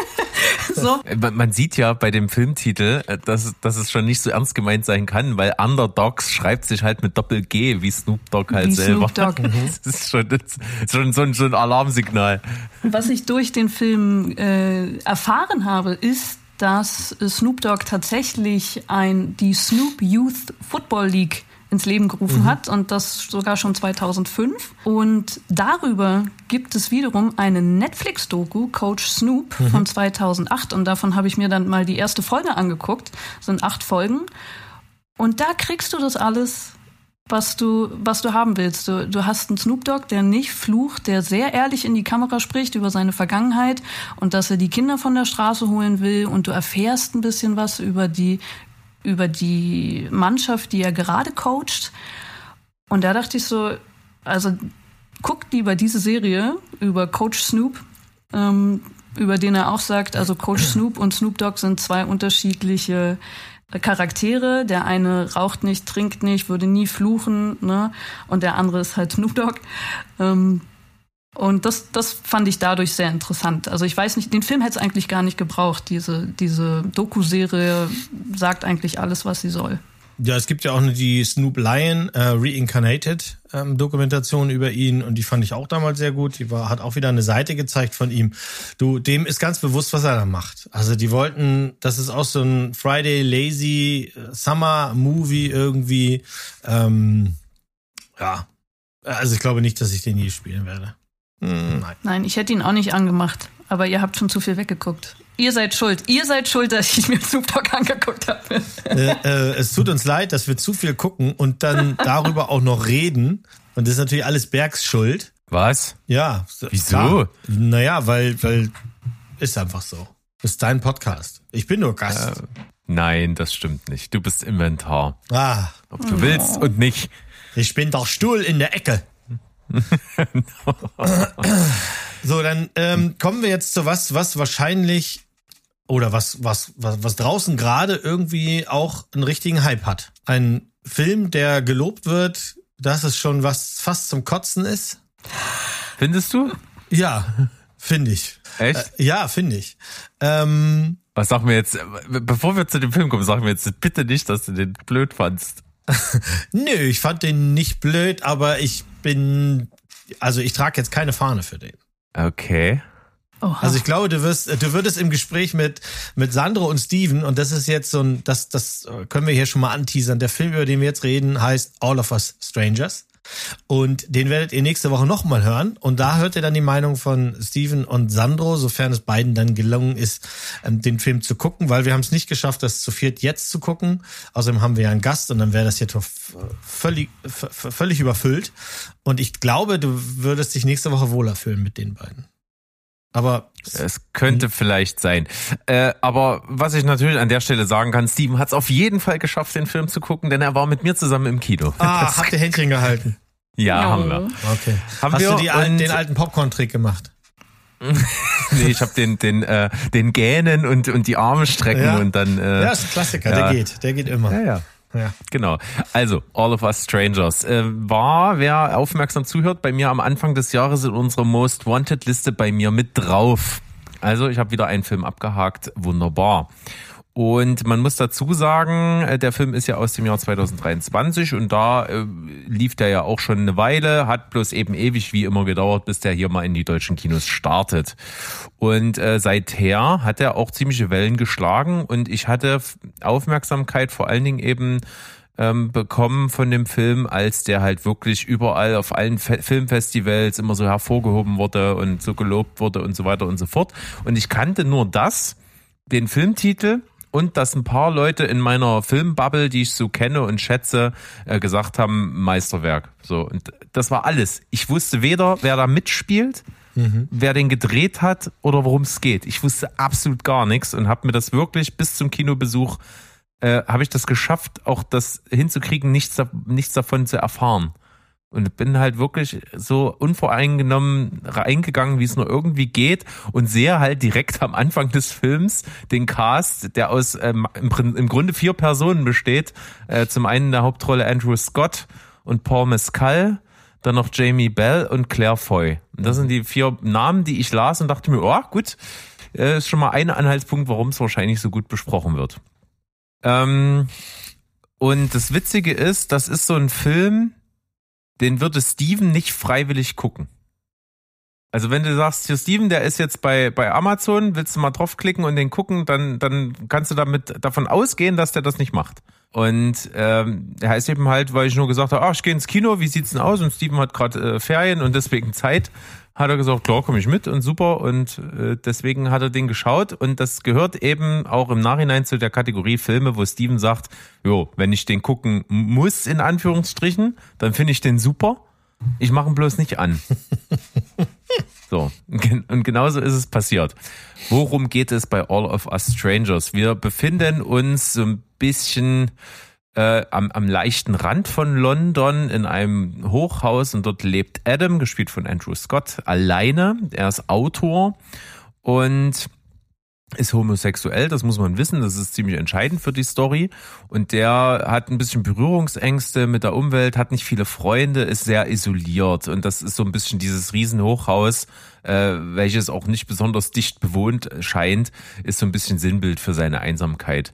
So, so. Äh, Man sieht ja bei dem Filmtitel, äh, dass, dass es schon nicht so ernst gemeint sein kann, weil Underdogs schreibt sich halt mit Doppel-G, wie Snoop Dogg halt Wie selber. Snoop Dogg. Das ist schon, das ist schon so, ein, so ein Alarmsignal. Was ich durch den Film äh, erfahren habe, ist, dass Snoop Dogg tatsächlich ein, die Snoop Youth Football League ins Leben gerufen hat und das sogar schon 2005. Und darüber gibt es wiederum eine Netflix-Doku, Coach Snoop von 2008 und davon habe ich mir dann mal die erste Folge angeguckt. Das sind acht Folgen. Und da kriegst du das alles was du, was du haben willst. Du, du hast einen Snoop Dogg, der nicht flucht, der sehr ehrlich in die Kamera spricht über seine Vergangenheit und dass er die Kinder von der Straße holen will und du erfährst ein bisschen was über die, über die Mannschaft, die er gerade coacht. Und da dachte ich so, also guck lieber diese Serie über Coach Snoop, ähm, über den er auch sagt, also Coach Snoop und Snoop Dogg sind zwei unterschiedliche Charaktere. Der eine raucht nicht, trinkt nicht, würde nie fluchen, ne? Und der andere ist halt Snoop Dogg. Ähm, und das, das fand ich dadurch sehr interessant. Also ich weiß nicht, den Film hätte es eigentlich gar nicht gebraucht. Diese, diese Doku-Serie sagt eigentlich alles, was sie soll. Ja, es gibt ja auch die Snoop Lion äh, Reincarnated ähm, Dokumentation über ihn und die fand ich auch damals sehr gut. Die war, hat auch wieder eine Seite gezeigt von ihm. Du, dem ist ganz bewusst, was er da macht. Also die wollten, das ist auch so ein Friday Lazy äh, Summer Movie irgendwie. Ähm, ja, also ich glaube nicht, dass ich den je spielen werde. Hm, nein. Nein, ich hätte ihn auch nicht angemacht. Aber ihr habt schon zu viel weggeguckt. Ihr seid schuld. Ihr seid schuld, dass ich mir Dogg angeguckt habe. äh, äh, es tut uns leid, dass wir zu viel gucken und dann darüber auch noch reden. Und das ist natürlich alles Bergs Schuld. Was? Ja. Wieso? Klar. Naja, weil, weil ist einfach so. Das ist dein Podcast. Ich bin nur Gast. Nein, das stimmt nicht. Du bist Inventar. Ah, Ob du willst und nicht. ich bin der Stuhl in der Ecke. So, dann ähm, kommen wir jetzt zu was, was wahrscheinlich oder was, was, was, was draußen gerade irgendwie auch einen richtigen Hype hat. Ein Film, der gelobt wird, dass es schon was fast zum Kotzen ist. Findest du? Ja, finde ich. Echt? Äh, ja, finde ich. Ähm, Was sag mir jetzt, äh, bevor wir zu dem Film kommen, sag mir jetzt bitte nicht, dass du den blöd fandst. Nö, ich fand den nicht blöd, aber ich bin, also ich trage jetzt keine Fahne für den. Okay. Oha. Also ich glaube, du wirst, du würdest im Gespräch mit mit Sandro und Steven und das ist jetzt so ein, das das können wir hier schon mal anteasern. Der Film, über den wir jetzt reden, heißt All of Us Strangers. Und den werdet ihr nächste Woche nochmal hören. Und da hört ihr dann die Meinung von Steven und Sandro, sofern es beiden dann gelungen ist, ähm, den Film zu gucken, weil wir haben es nicht geschafft, das zu viert jetzt zu gucken. Außerdem haben wir ja einen Gast und dann wäre das hier völlig, völlig überfüllt. Und ich glaube, du würdest dich nächste Woche wohler fühlen mit den beiden. Aber Es könnte vielleicht sein. Äh, aber was ich natürlich an der Stelle sagen kann, Steven hat es auf jeden Fall geschafft, den Film zu gucken, denn er war mit mir zusammen im Kino. Ah, Das- habt ihr Händchen gehalten? ja, Ja. haben wir. Okay. Haben Hast wir du die alten, und- den alten Popcorn-Trick gemacht? nee, ich habe den den äh, den Gähnen und und die Arme strecken Ja. und dann äh, Ja, ist ein Klassiker, ja. der geht, der geht immer. ja, ja. Genau. Also, All of Us Strangers äh, war, wer aufmerksam zuhört, bei mir am Anfang des Jahres in unserer Most Wanted Liste bei mir mit drauf. Also, ich habe wieder einen Film abgehakt. Wunderbar. Und man muss dazu sagen, äh, der Film ist ja aus dem Jahr 2023 und da äh, lief der ja auch schon eine Weile, hat bloß eben ewig wie immer gedauert, bis der hier mal in die deutschen Kinos startet. Und äh, seither hat er auch ziemliche Wellen geschlagen und ich hatte Aufmerksamkeit vor allen Dingen eben ähm, bekommen von dem Film, als der halt wirklich überall auf allen Fe Filmfestivals immer so hervorgehoben wurde und so gelobt wurde und so weiter und so fort. Und ich kannte nur das, den Filmtitel und dass ein paar Leute in meiner Filmbubble, die ich so kenne und schätze, äh, gesagt haben, Meisterwerk. So, und das war alles. Ich wusste weder, wer da mitspielt, wer den gedreht hat oder worum es geht. Ich wusste absolut gar nichts und habe mir das wirklich bis zum Kinobesuch äh, habe ich das geschafft, auch das hinzukriegen, nichts, nichts davon zu erfahren. Und bin halt wirklich so unvoreingenommen reingegangen, wie es nur irgendwie geht und sehe halt direkt am Anfang des Films den Cast, der aus ähm, im, im Grunde vier Personen besteht. Äh, zum einen in der Hauptrolle Andrew Scott und Paul Mescal, dann noch Jamie Bell und Claire Foy. Und das sind die vier Namen, die ich las und dachte mir, oh gut, äh, ist schon mal ein Anhaltspunkt, warum es wahrscheinlich so gut besprochen wird. Ähm, und das Witzige ist, das ist so ein Film, den würde Steven nicht freiwillig gucken. Also wenn du sagst, hier Steven, der ist jetzt bei, bei Amazon, willst du mal draufklicken und den gucken, dann, dann kannst du damit davon ausgehen, dass der das nicht macht. Und ähm, er heißt eben halt, weil ich nur gesagt habe, ah, ich gehe ins Kino, wie sieht's denn aus? Und Steven hat gerade äh, Ferien und deswegen Zeit. Hat er gesagt, klar, komme ich mit und super. Und äh, deswegen hat er den geschaut. Und das gehört eben auch im Nachhinein zu der Kategorie Filme, wo Steven sagt, jo, wenn ich den gucken muss, in Anführungsstrichen, dann finde ich den super. Ich mache ihn bloß nicht an. So, und genauso ist es passiert. Worum geht es bei All of Us Strangers? Wir befinden uns so ein bisschen äh, am, am leichten Rand von London in einem Hochhaus und dort lebt Adam, gespielt von Andrew Scott, alleine. Er ist Autor und ist homosexuell, das muss man wissen, das ist ziemlich entscheidend für die Story. Und der hat ein bisschen Berührungsängste mit der Umwelt, hat nicht viele Freunde, ist sehr isoliert. Und das ist so ein bisschen dieses Riesenhochhaus, äh, welches auch nicht besonders dicht bewohnt scheint, ist so ein bisschen Sinnbild für seine Einsamkeit.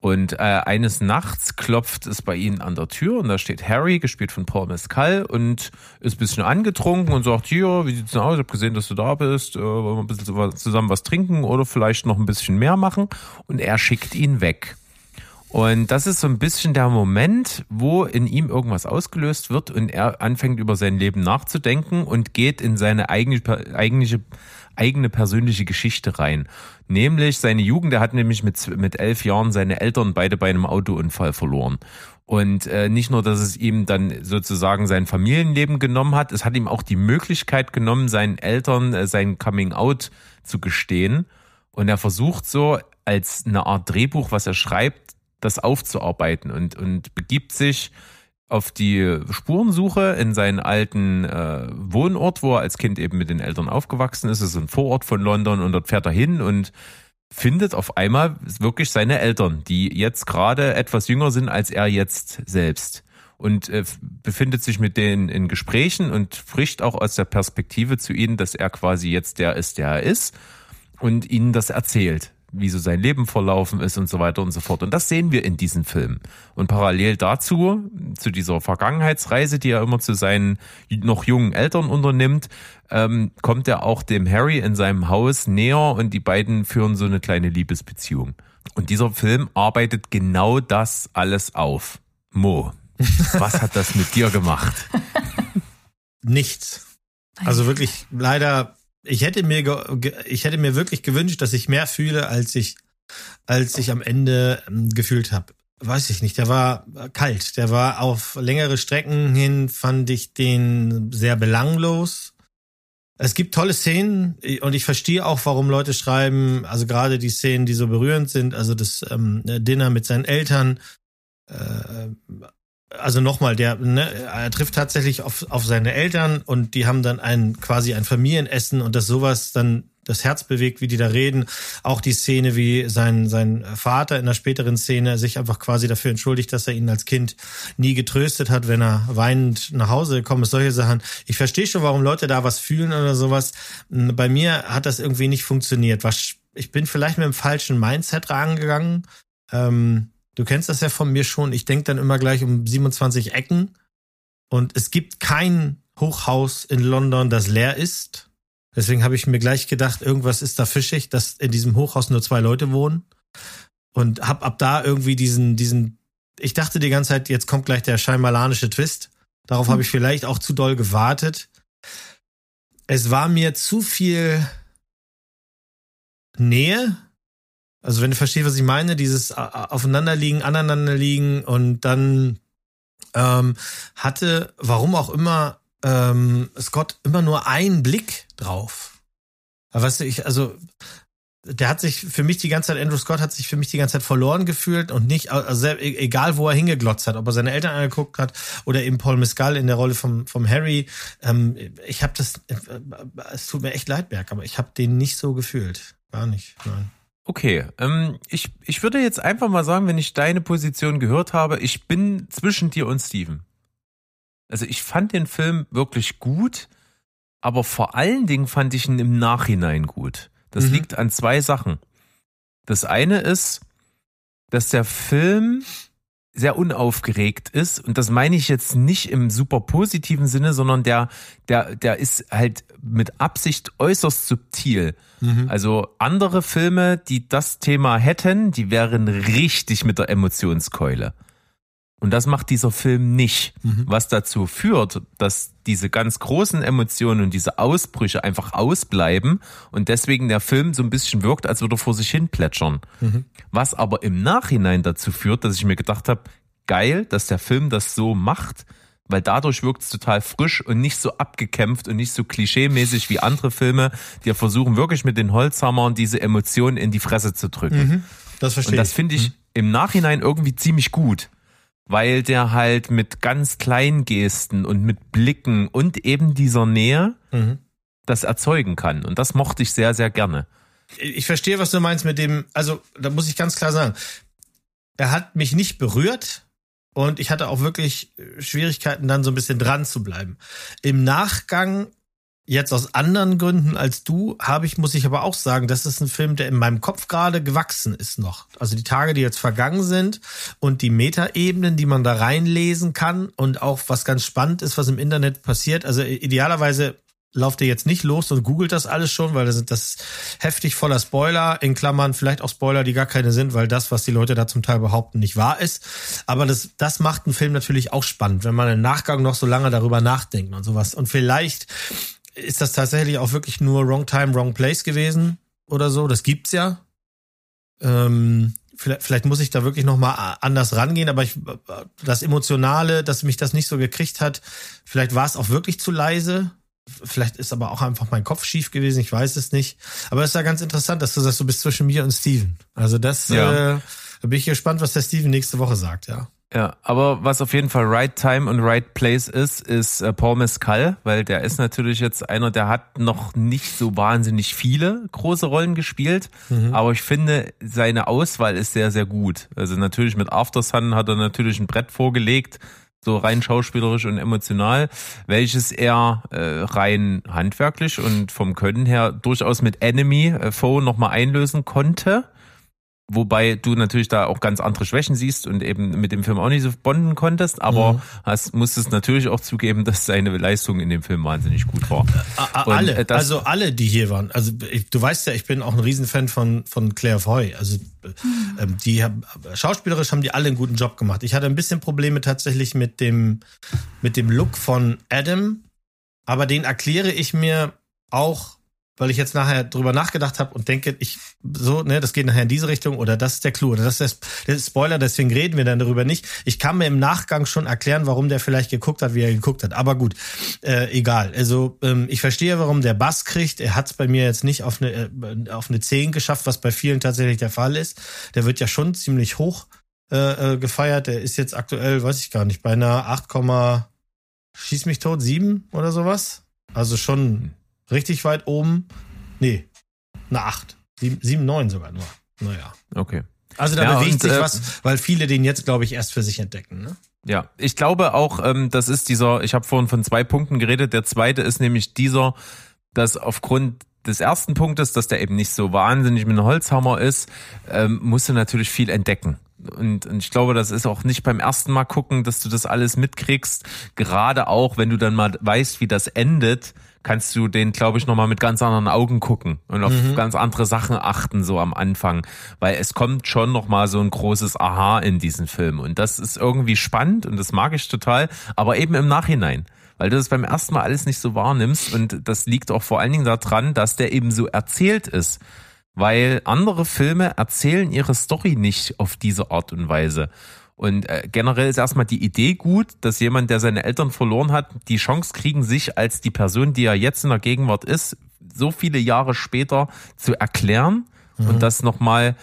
Und äh, eines Nachts klopft es bei ihnen an der Tür und da steht Harry, gespielt von Paul Mescal, und ist ein bisschen angetrunken und sagt, hier, wie sieht's denn aus? Ich habe gesehen, dass du da bist. Äh, wollen wir ein bisschen zusammen was trinken oder vielleicht noch ein bisschen mehr machen? Und er schickt ihn weg. Und das ist so ein bisschen der Moment, wo in ihm irgendwas ausgelöst wird und er anfängt über sein Leben nachzudenken und geht in seine eigene, eigentliche, eigene persönliche Geschichte rein. Nämlich seine Jugend, er hat nämlich mit, mit elf Jahren seine Eltern beide bei einem Autounfall verloren. Und äh, nicht nur, dass es ihm dann sozusagen sein Familienleben genommen hat, es hat ihm auch die Möglichkeit genommen, seinen Eltern äh, sein Coming Out zu gestehen. Und er versucht so als eine Art Drehbuch, was er schreibt, das aufzuarbeiten und, und begibt sich auf die Spurensuche in seinen alten äh, Wohnort, wo er als Kind eben mit den Eltern aufgewachsen ist. Es ist ein Vorort von London und dort fährt er hin und findet auf einmal wirklich seine Eltern, die jetzt gerade etwas jünger sind als er jetzt selbst. Und äh, befindet sich mit denen in Gesprächen und spricht auch aus der Perspektive zu ihnen, dass er quasi jetzt der ist, der er ist und ihnen das erzählt, wie so sein Leben verlaufen ist und so weiter und so fort. Und das sehen wir in diesem Film. Und parallel dazu, zu dieser Vergangenheitsreise, die er immer zu seinen noch jungen Eltern unternimmt, ähm, kommt er auch dem Harry in seinem Haus näher und die beiden führen so eine kleine Liebesbeziehung. Und dieser Film arbeitet genau das alles auf. Mo, was hat das mit dir gemacht? Nichts. Also wirklich leider, ich hätte mir ich hätte mir wirklich gewünscht, dass ich mehr fühle, als ich als ich am Ende ähm, gefühlt habe. Weiß ich nicht, der war kalt, der war auf längere Strecken hin fand ich den sehr belanglos. Es gibt tolle Szenen und ich verstehe auch, warum Leute schreiben, also gerade die Szenen, die so berührend sind, also das ähm, Dinner mit seinen Eltern, äh, also nochmal, der, ne, er trifft tatsächlich auf, auf seine Eltern und die haben dann ein quasi ein Familienessen und das sowas dann das Herz bewegt, wie die da reden. Auch die Szene, wie sein, sein Vater in der späteren Szene sich einfach quasi dafür entschuldigt, dass er ihn als Kind nie getröstet hat, wenn er weinend nach Hause gekommen ist. Solche Sachen. Ich verstehe schon, warum Leute da was fühlen oder sowas. Bei mir hat das irgendwie nicht funktioniert. Ich bin vielleicht mit dem falschen Mindset rangegangen. Ähm, Du kennst das ja von mir schon. Ich denke dann immer gleich um 27 Ecken. Und es gibt kein Hochhaus in London, das leer ist. Deswegen habe ich mir gleich gedacht, irgendwas ist da fischig, dass in diesem Hochhaus nur zwei Leute wohnen. Und hab ab da irgendwie diesen, diesen, ich dachte die ganze Zeit, jetzt kommt gleich der scheinmalanische Twist. Darauf hm. habe ich vielleicht auch zu doll gewartet. Es war mir zu viel Nähe also wenn du verstehst, was ich meine, dieses Aufeinanderliegen, aneinanderliegen und dann ähm, hatte, warum auch immer, ähm, Scott immer nur einen Blick drauf. Aber weißt du, ich, also der hat sich für mich die ganze Zeit, Andrew Scott hat sich für mich die ganze Zeit verloren gefühlt und nicht, also e, egal wo er hingeglotzt hat, ob er seine Eltern angeguckt hat oder eben Paul Mescal in der Rolle vom, vom Harry. Ähm, ich habe das, äh, es tut mir echt leid, Berg, aber ich habe den nicht so gefühlt. Gar nicht, nein. Okay, ähm, ich, ich würde jetzt einfach mal sagen, wenn ich deine Position gehört habe, ich bin zwischen dir und Steven. Also ich fand den Film wirklich gut, aber vor allen Dingen fand ich ihn im Nachhinein gut. Das mhm. liegt an zwei Sachen. Das eine ist, dass der Film sehr unaufgeregt ist und das meine ich jetzt nicht im super positiven Sinne, sondern der der der ist halt mit Absicht äußerst subtil. Mhm. Also andere Filme, die das Thema hätten, die wären richtig mit der Emotionskeule. Und das macht dieser Film nicht, mhm. was dazu führt, dass diese ganz großen Emotionen und diese Ausbrüche einfach ausbleiben und deswegen der Film so ein bisschen wirkt, als würde er vor sich hin plätschern. Mhm. Was aber im Nachhinein dazu führt, dass ich mir gedacht habe, geil, dass der Film das so macht, weil dadurch wirkt es total frisch und nicht so abgekämpft und nicht so klischeemäßig wie andere Filme, die ja versuchen wirklich mit den Holzhammern diese Emotionen in die Fresse zu drücken. Mhm, das verstehe und das finde ich mhm. im Nachhinein irgendwie ziemlich gut weil der halt mit ganz kleinen Gesten und mit Blicken und eben dieser Nähe mhm. das erzeugen kann. Und das mochte ich sehr, sehr gerne. Ich verstehe, was du meinst mit dem, also da muss ich ganz klar sagen, er hat mich nicht berührt und ich hatte auch wirklich Schwierigkeiten, dann so ein bisschen dran zu bleiben. Im Nachgang Jetzt aus anderen Gründen als du habe ich, muss ich aber auch sagen, das ist ein Film, der in meinem Kopf gerade gewachsen ist noch. Also die Tage, die jetzt vergangen sind und die Metaebenen, die man da reinlesen kann und auch was ganz spannend ist, was im Internet passiert. Also idealerweise lauft ihr jetzt nicht los und googelt das alles schon, weil da sind das heftig voller Spoiler, in Klammern vielleicht auch Spoiler, die gar keine sind, weil das, was die Leute da zum Teil behaupten, nicht wahr ist. Aber das, das macht einen Film natürlich auch spannend, wenn man im Nachgang noch so lange darüber nachdenkt und sowas. Und vielleicht ist das tatsächlich auch wirklich nur Wrong Time, Wrong Place gewesen oder so? Das gibt's ja. Ähm, vielleicht, vielleicht muss ich da wirklich noch mal anders rangehen, aber ich, das Emotionale, dass mich das nicht so gekriegt hat, vielleicht war es auch wirklich zu leise. Vielleicht ist aber auch einfach mein Kopf schief gewesen, ich weiß es nicht. Aber es ist ja ganz interessant, dass du sagst, du bist zwischen mir und Steven. Also das, ja. äh, da bin ich gespannt, was der Steven nächste Woche sagt, ja. Ja, aber was auf jeden Fall Right Time und Right Place ist, ist äh, Paul Mescal, weil der ist natürlich jetzt einer, der hat noch nicht so wahnsinnig viele große Rollen gespielt, mhm. aber ich finde, seine Auswahl ist sehr, sehr gut. Also natürlich mit After Sun hat er natürlich ein Brett vorgelegt, so rein schauspielerisch und emotional, welches er äh, rein handwerklich und vom Können her durchaus mit Enemy äh, Foe nochmal einlösen konnte. Wobei du natürlich da auch ganz andere Schwächen siehst und eben mit dem Film auch nicht so bonden konntest, aber mhm. hast, musstest natürlich auch zugeben, dass seine Leistung in dem Film wahnsinnig gut war. Und alle, also alle, die hier waren. Also ich, du weißt ja, ich bin auch ein Riesenfan von, von Claire Foy. Also mhm. ähm, die haben, schauspielerisch haben die alle einen guten Job gemacht. Ich hatte ein bisschen Probleme tatsächlich mit dem, mit dem Look von Adam, aber den erkläre ich mir auch weil ich jetzt nachher drüber nachgedacht habe und denke, ich so, ne, das geht nachher in diese Richtung oder das ist der Clou oder das ist der, der Spoiler, deswegen reden wir dann darüber nicht. Ich kann mir im Nachgang schon erklären, warum der vielleicht geguckt hat, wie er geguckt hat. Aber gut, äh, egal. Also ähm, ich verstehe, warum der Bass kriegt. Er hat es bei mir jetzt nicht auf eine äh, auf eine 10 geschafft, was bei vielen tatsächlich der Fall ist. Der wird ja schon ziemlich hoch äh, äh, gefeiert. Der ist jetzt aktuell, weiß ich gar nicht, bei einer 8, schieß mich tot, 7 oder sowas. Also schon richtig weit oben. Nee, eine 8. 7, 7 9 sogar nur. Naja. Okay. Also da Ja, bewegt und, sich äh, was, weil viele den jetzt, glaube ich, erst für sich entdecken. Ne? Ja, ich glaube auch, ähm, das ist dieser, ich habe vorhin von zwei Punkten geredet. Der zweite ist nämlich dieser, dass aufgrund des ersten Punktes, dass der eben nicht so wahnsinnig mit einem Holzhammer ist, ähm, musst du natürlich viel entdecken. Und, und ich glaube, das ist auch nicht beim ersten Mal gucken, dass du das alles mitkriegst. Gerade auch, wenn du dann mal weißt, wie das endet, kannst du den, glaube ich, nochmal mit ganz anderen Augen gucken und auf ganz andere Sachen achten, so am Anfang. Weil es kommt schon nochmal so ein großes Aha in diesen Film. Und das ist irgendwie spannend und das mag ich total, aber eben im Nachhinein. Weil du das beim ersten Mal alles nicht so wahrnimmst und das liegt auch vor allen Dingen daran, dass der eben so erzählt ist. Weil andere Filme erzählen ihre Story nicht auf diese Art und Weise. Und äh, generell ist erstmal die Idee gut, dass jemand, der seine Eltern verloren hat, die Chance kriegen, sich als die Person, die er jetzt in der Gegenwart ist, so viele Jahre später zu erklären und das nochmal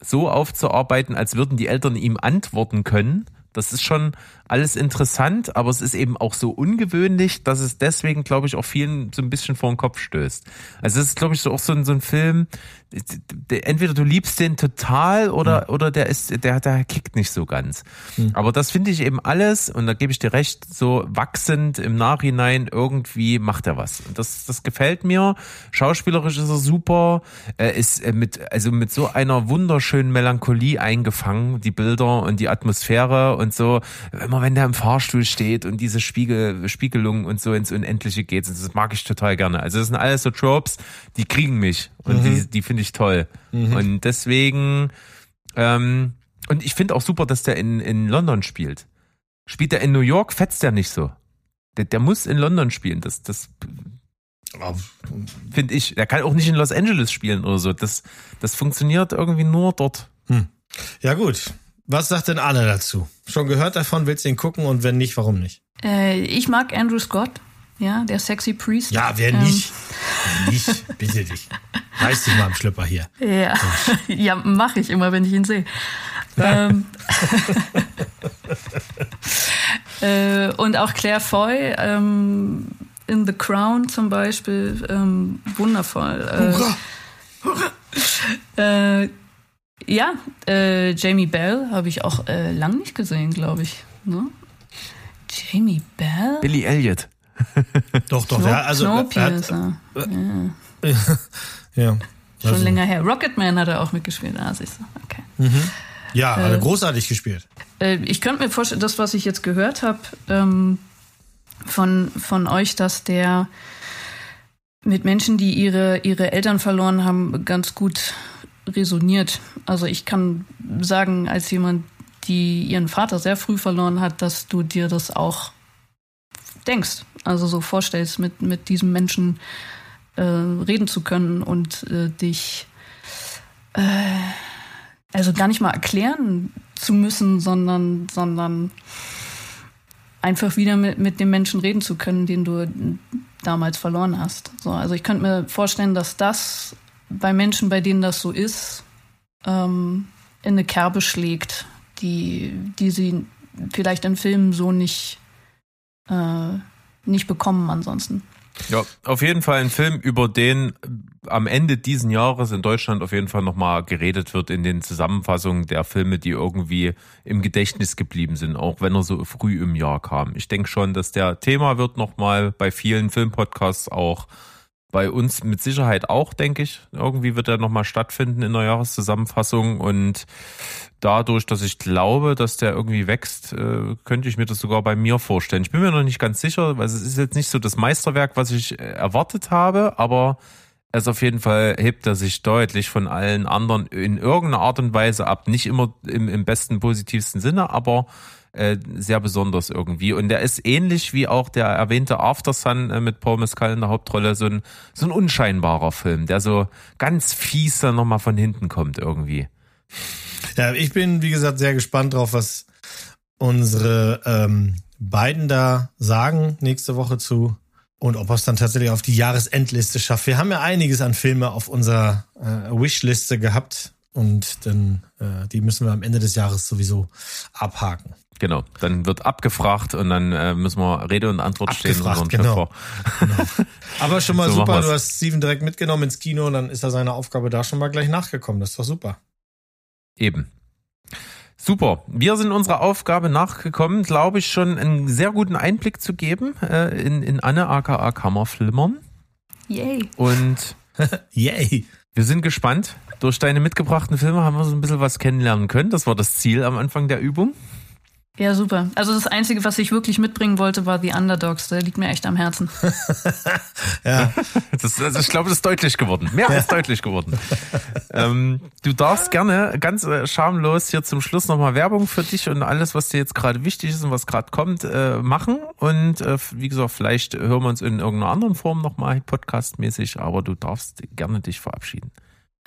so aufzuarbeiten, als würden die Eltern ihm antworten können. Das ist schon alles interessant, aber es ist eben auch so ungewöhnlich, dass es deswegen, glaube ich, auch vielen so ein bisschen vor den Kopf stößt. Also es ist, glaube ich, so auch so ein, so ein Film, der- entweder du liebst den total oder, oder der ist, der, der kickt nicht so ganz. Aber das finde ich eben alles, und da gebe ich dir recht, so wachsend im Nachhinein irgendwie macht er was. Und das, das gefällt mir. Schauspielerisch ist er super. Er ist äh, mit, also mit so einer wunderschönen Melancholie eingefangen, die Bilder und die Atmosphäre und so. Immer wenn der im Fahrstuhl steht und diese Spiegel, Spiegelung und so ins Unendliche geht, das mag ich total gerne. Also das sind alles so Tropes, die kriegen mich und die, die finde ich toll. Und deswegen, ähm, und ich finde auch super, dass der in, in London spielt. Spielt er in New York, fetzt er nicht so. Der, der muss in London spielen. Das, das finde ich. Der kann auch nicht in Los Angeles spielen oder so. Das, das funktioniert irgendwie nur dort. Ja gut. Was sagt denn Anne dazu? Schon gehört davon, willst du ihn gucken und wenn nicht, warum nicht? Äh, ich mag Andrew Scott, ja, der Sexy Priest. Ja, wer Ähm, nicht? Wer nicht, bitte dich. Reiß dich mal am Schlüpper hier. Ja, ja mache ich immer, wenn ich ihn sehe. ähm, äh, und auch Claire Foy ähm, in The Crown zum Beispiel, ähm, wundervoll. Äh, äh, ja, äh, Jamie Bell habe ich auch äh, lang nicht gesehen, glaube ich. Ne? Jamie Bell? Billy Elliot. Doch, doch. Kno ja, also, hat, Snowpiercer. ja. Schon Also, länger her. Rocketman hat er auch mitgespielt. Ah, siehst du. Okay. Ja, hat er großartig gespielt. Äh, ich könnte mir vorstellen, das, was ich jetzt gehört habe ähm, von, von euch, dass der mit Menschen, die ihre, ihre Eltern verloren haben, ganz gut resoniert. Also ich kann sagen, als jemand, die ihren Vater sehr früh verloren hat, dass du dir das auch denkst. Also so vorstellst, mit, mit diesem Menschen äh, reden zu können und äh, dich äh, also gar nicht mal erklären zu müssen, sondern, sondern einfach wieder mit, mit dem Menschen reden zu können, den du damals verloren hast. So, also ich könnte mir vorstellen, dass das bei Menschen, bei denen das so ist, ähm, in eine Kerbe schlägt, die, die sie vielleicht in Filmen so nicht, äh, nicht bekommen ansonsten. Ja, auf jeden Fall ein Film, über den am Ende diesen Jahres in Deutschland auf jeden Fall nochmal geredet wird in den Zusammenfassungen der Filme, die irgendwie im Gedächtnis geblieben sind, auch wenn er so früh im Jahr kam. Ich denke schon, dass der Thema wird nochmal bei vielen Filmpodcasts auch bei uns mit Sicherheit auch, denke ich. Irgendwie wird er nochmal stattfinden in der Jahreszusammenfassung und dadurch, dass ich glaube, dass der irgendwie wächst, äh, könnte ich mir das sogar bei mir vorstellen. Ich bin mir noch nicht ganz sicher, weil es ist jetzt nicht so das Meisterwerk, was ich äh, erwartet habe, aber er ist auf jeden Fall hebt er sich deutlich von allen anderen in irgendeiner Art und Weise ab. Nicht immer im, im besten, positivsten Sinne, aber äh, sehr besonders irgendwie. Und der ist ähnlich wie auch der erwähnte After Sun äh, mit Paul Mescal in der Hauptrolle so ein, so ein unscheinbarer Film, der so ganz fies dann nochmal von hinten kommt irgendwie. Ja, ich bin, wie gesagt, sehr gespannt drauf, was unsere ähm, beiden da sagen nächste Woche zu und ob er es dann tatsächlich auf die Jahresendliste schafft. Wir haben ja einiges an Filme auf unserer äh, Wishliste gehabt Und dann, äh, die müssen wir am Ende des Jahres sowieso abhaken. Genau, dann wird abgefragt und dann äh, müssen wir Rede und Antwort stehen. Abgefragt, genau. genau. Aber schon mal So super, du hast Steven direkt mitgenommen ins Kino und dann ist er seiner Aufgabe da schon mal gleich nachgekommen. Das ist doch super. Eben. Super. Wir sind unserer Aufgabe nachgekommen, glaube ich, schon einen sehr guten Einblick zu geben äh, in, in Anne aka Kammerflimmern. Yay. Und Yay. wir sind gespannt. Durch deine mitgebrachten Filme haben wir so ein bisschen was kennenlernen können. Das war das Ziel am Anfang der Übung. Ja, super. Also das Einzige, was ich wirklich mitbringen wollte, war The Underdogs. Der liegt mir echt am Herzen. Ja, Das, also ich glaube, das ist deutlich geworden. Mehr als deutlich geworden. ähm, du darfst gerne ganz äh, schamlos hier zum Schluss nochmal Werbung für dich und alles, was dir jetzt gerade wichtig ist und was gerade kommt, äh, machen. Und äh, wie gesagt, vielleicht hören wir uns in irgendeiner anderen Form nochmal podcastmäßig, aber du darfst gerne dich verabschieden.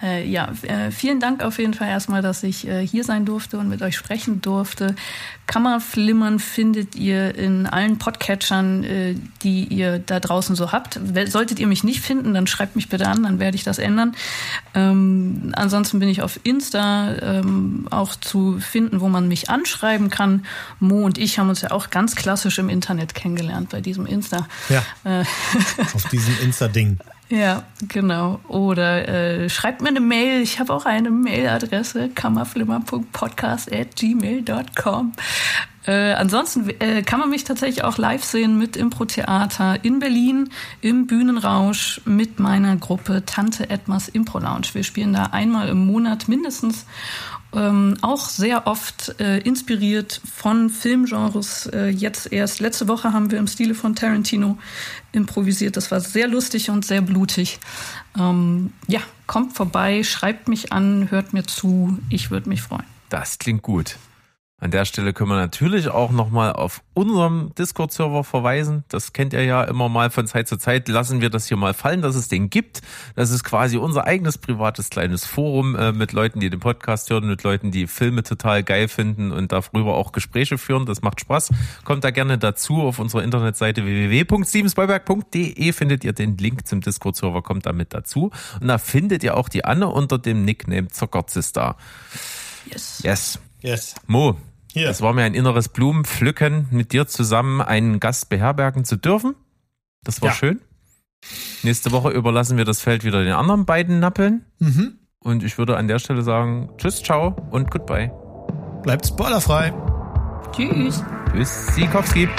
Äh, ja, äh, vielen Dank auf jeden Fall erstmal, dass ich äh, hier sein durfte und mit euch sprechen durfte. Kammerflimmern findet ihr in allen Podcatchern, äh, die ihr da draußen so habt. Solltet ihr mich nicht finden, dann schreibt mich bitte an, dann werde ich das ändern. Ähm, ansonsten bin ich auf Insta ähm, auch zu finden, wo man mich anschreiben kann. Mo und ich haben uns ja auch ganz klassisch im Internet kennengelernt bei diesem Insta. ja. Äh, Auf diesem Insta-Ding. Ja, genau. Oder äh, schreibt mir eine Mail. Ich habe auch eine Mailadresse, kammerflimmer.podcast.gmail.com. Äh, ansonsten äh, kann man mich tatsächlich auch live sehen mit Impro-Theater in Berlin im Bühnenrausch mit meiner Gruppe Tante Edmas Impro Lounge. Wir spielen da einmal im Monat mindestens. Ähm, auch sehr oft äh, inspiriert von Filmgenres. Äh, jetzt erst letzte Woche haben wir im Stile von Tarantino improvisiert. Das war sehr lustig und sehr blutig. Ähm, ja, kommt vorbei, schreibt mich an, hört mir zu. Ich würde mich freuen. Das klingt gut. An der Stelle können wir natürlich auch nochmal auf unserem Discord-Server verweisen. Das kennt ihr ja immer mal von Zeit zu Zeit. Lassen wir das hier mal fallen, dass es den gibt. Das ist quasi unser eigenes privates kleines Forum äh, mit Leuten, die den Podcast hören, mit Leuten, die Filme total geil finden und darüber auch Gespräche führen. Das macht Spaß. Kommt da gerne dazu auf unserer Internetseite www.stevensbollberg.de findet ihr den Link zum Discord-Server, kommt damit dazu. Und da findet ihr auch die Anne unter dem Nickname Zockerzista. Yes. Yes. Yes. Mo, Hier. es war mir ein inneres Blumenpflücken, mit dir zusammen einen Gast beherbergen zu dürfen. Das war Ja. schön. Nächste Woche überlassen wir das Feld wieder den anderen beiden Nappeln. Mhm. Und ich würde an der Stelle sagen, tschüss, ciao und goodbye. Bleibt spoilerfrei. Tschüss. Tschüss, Sikowski.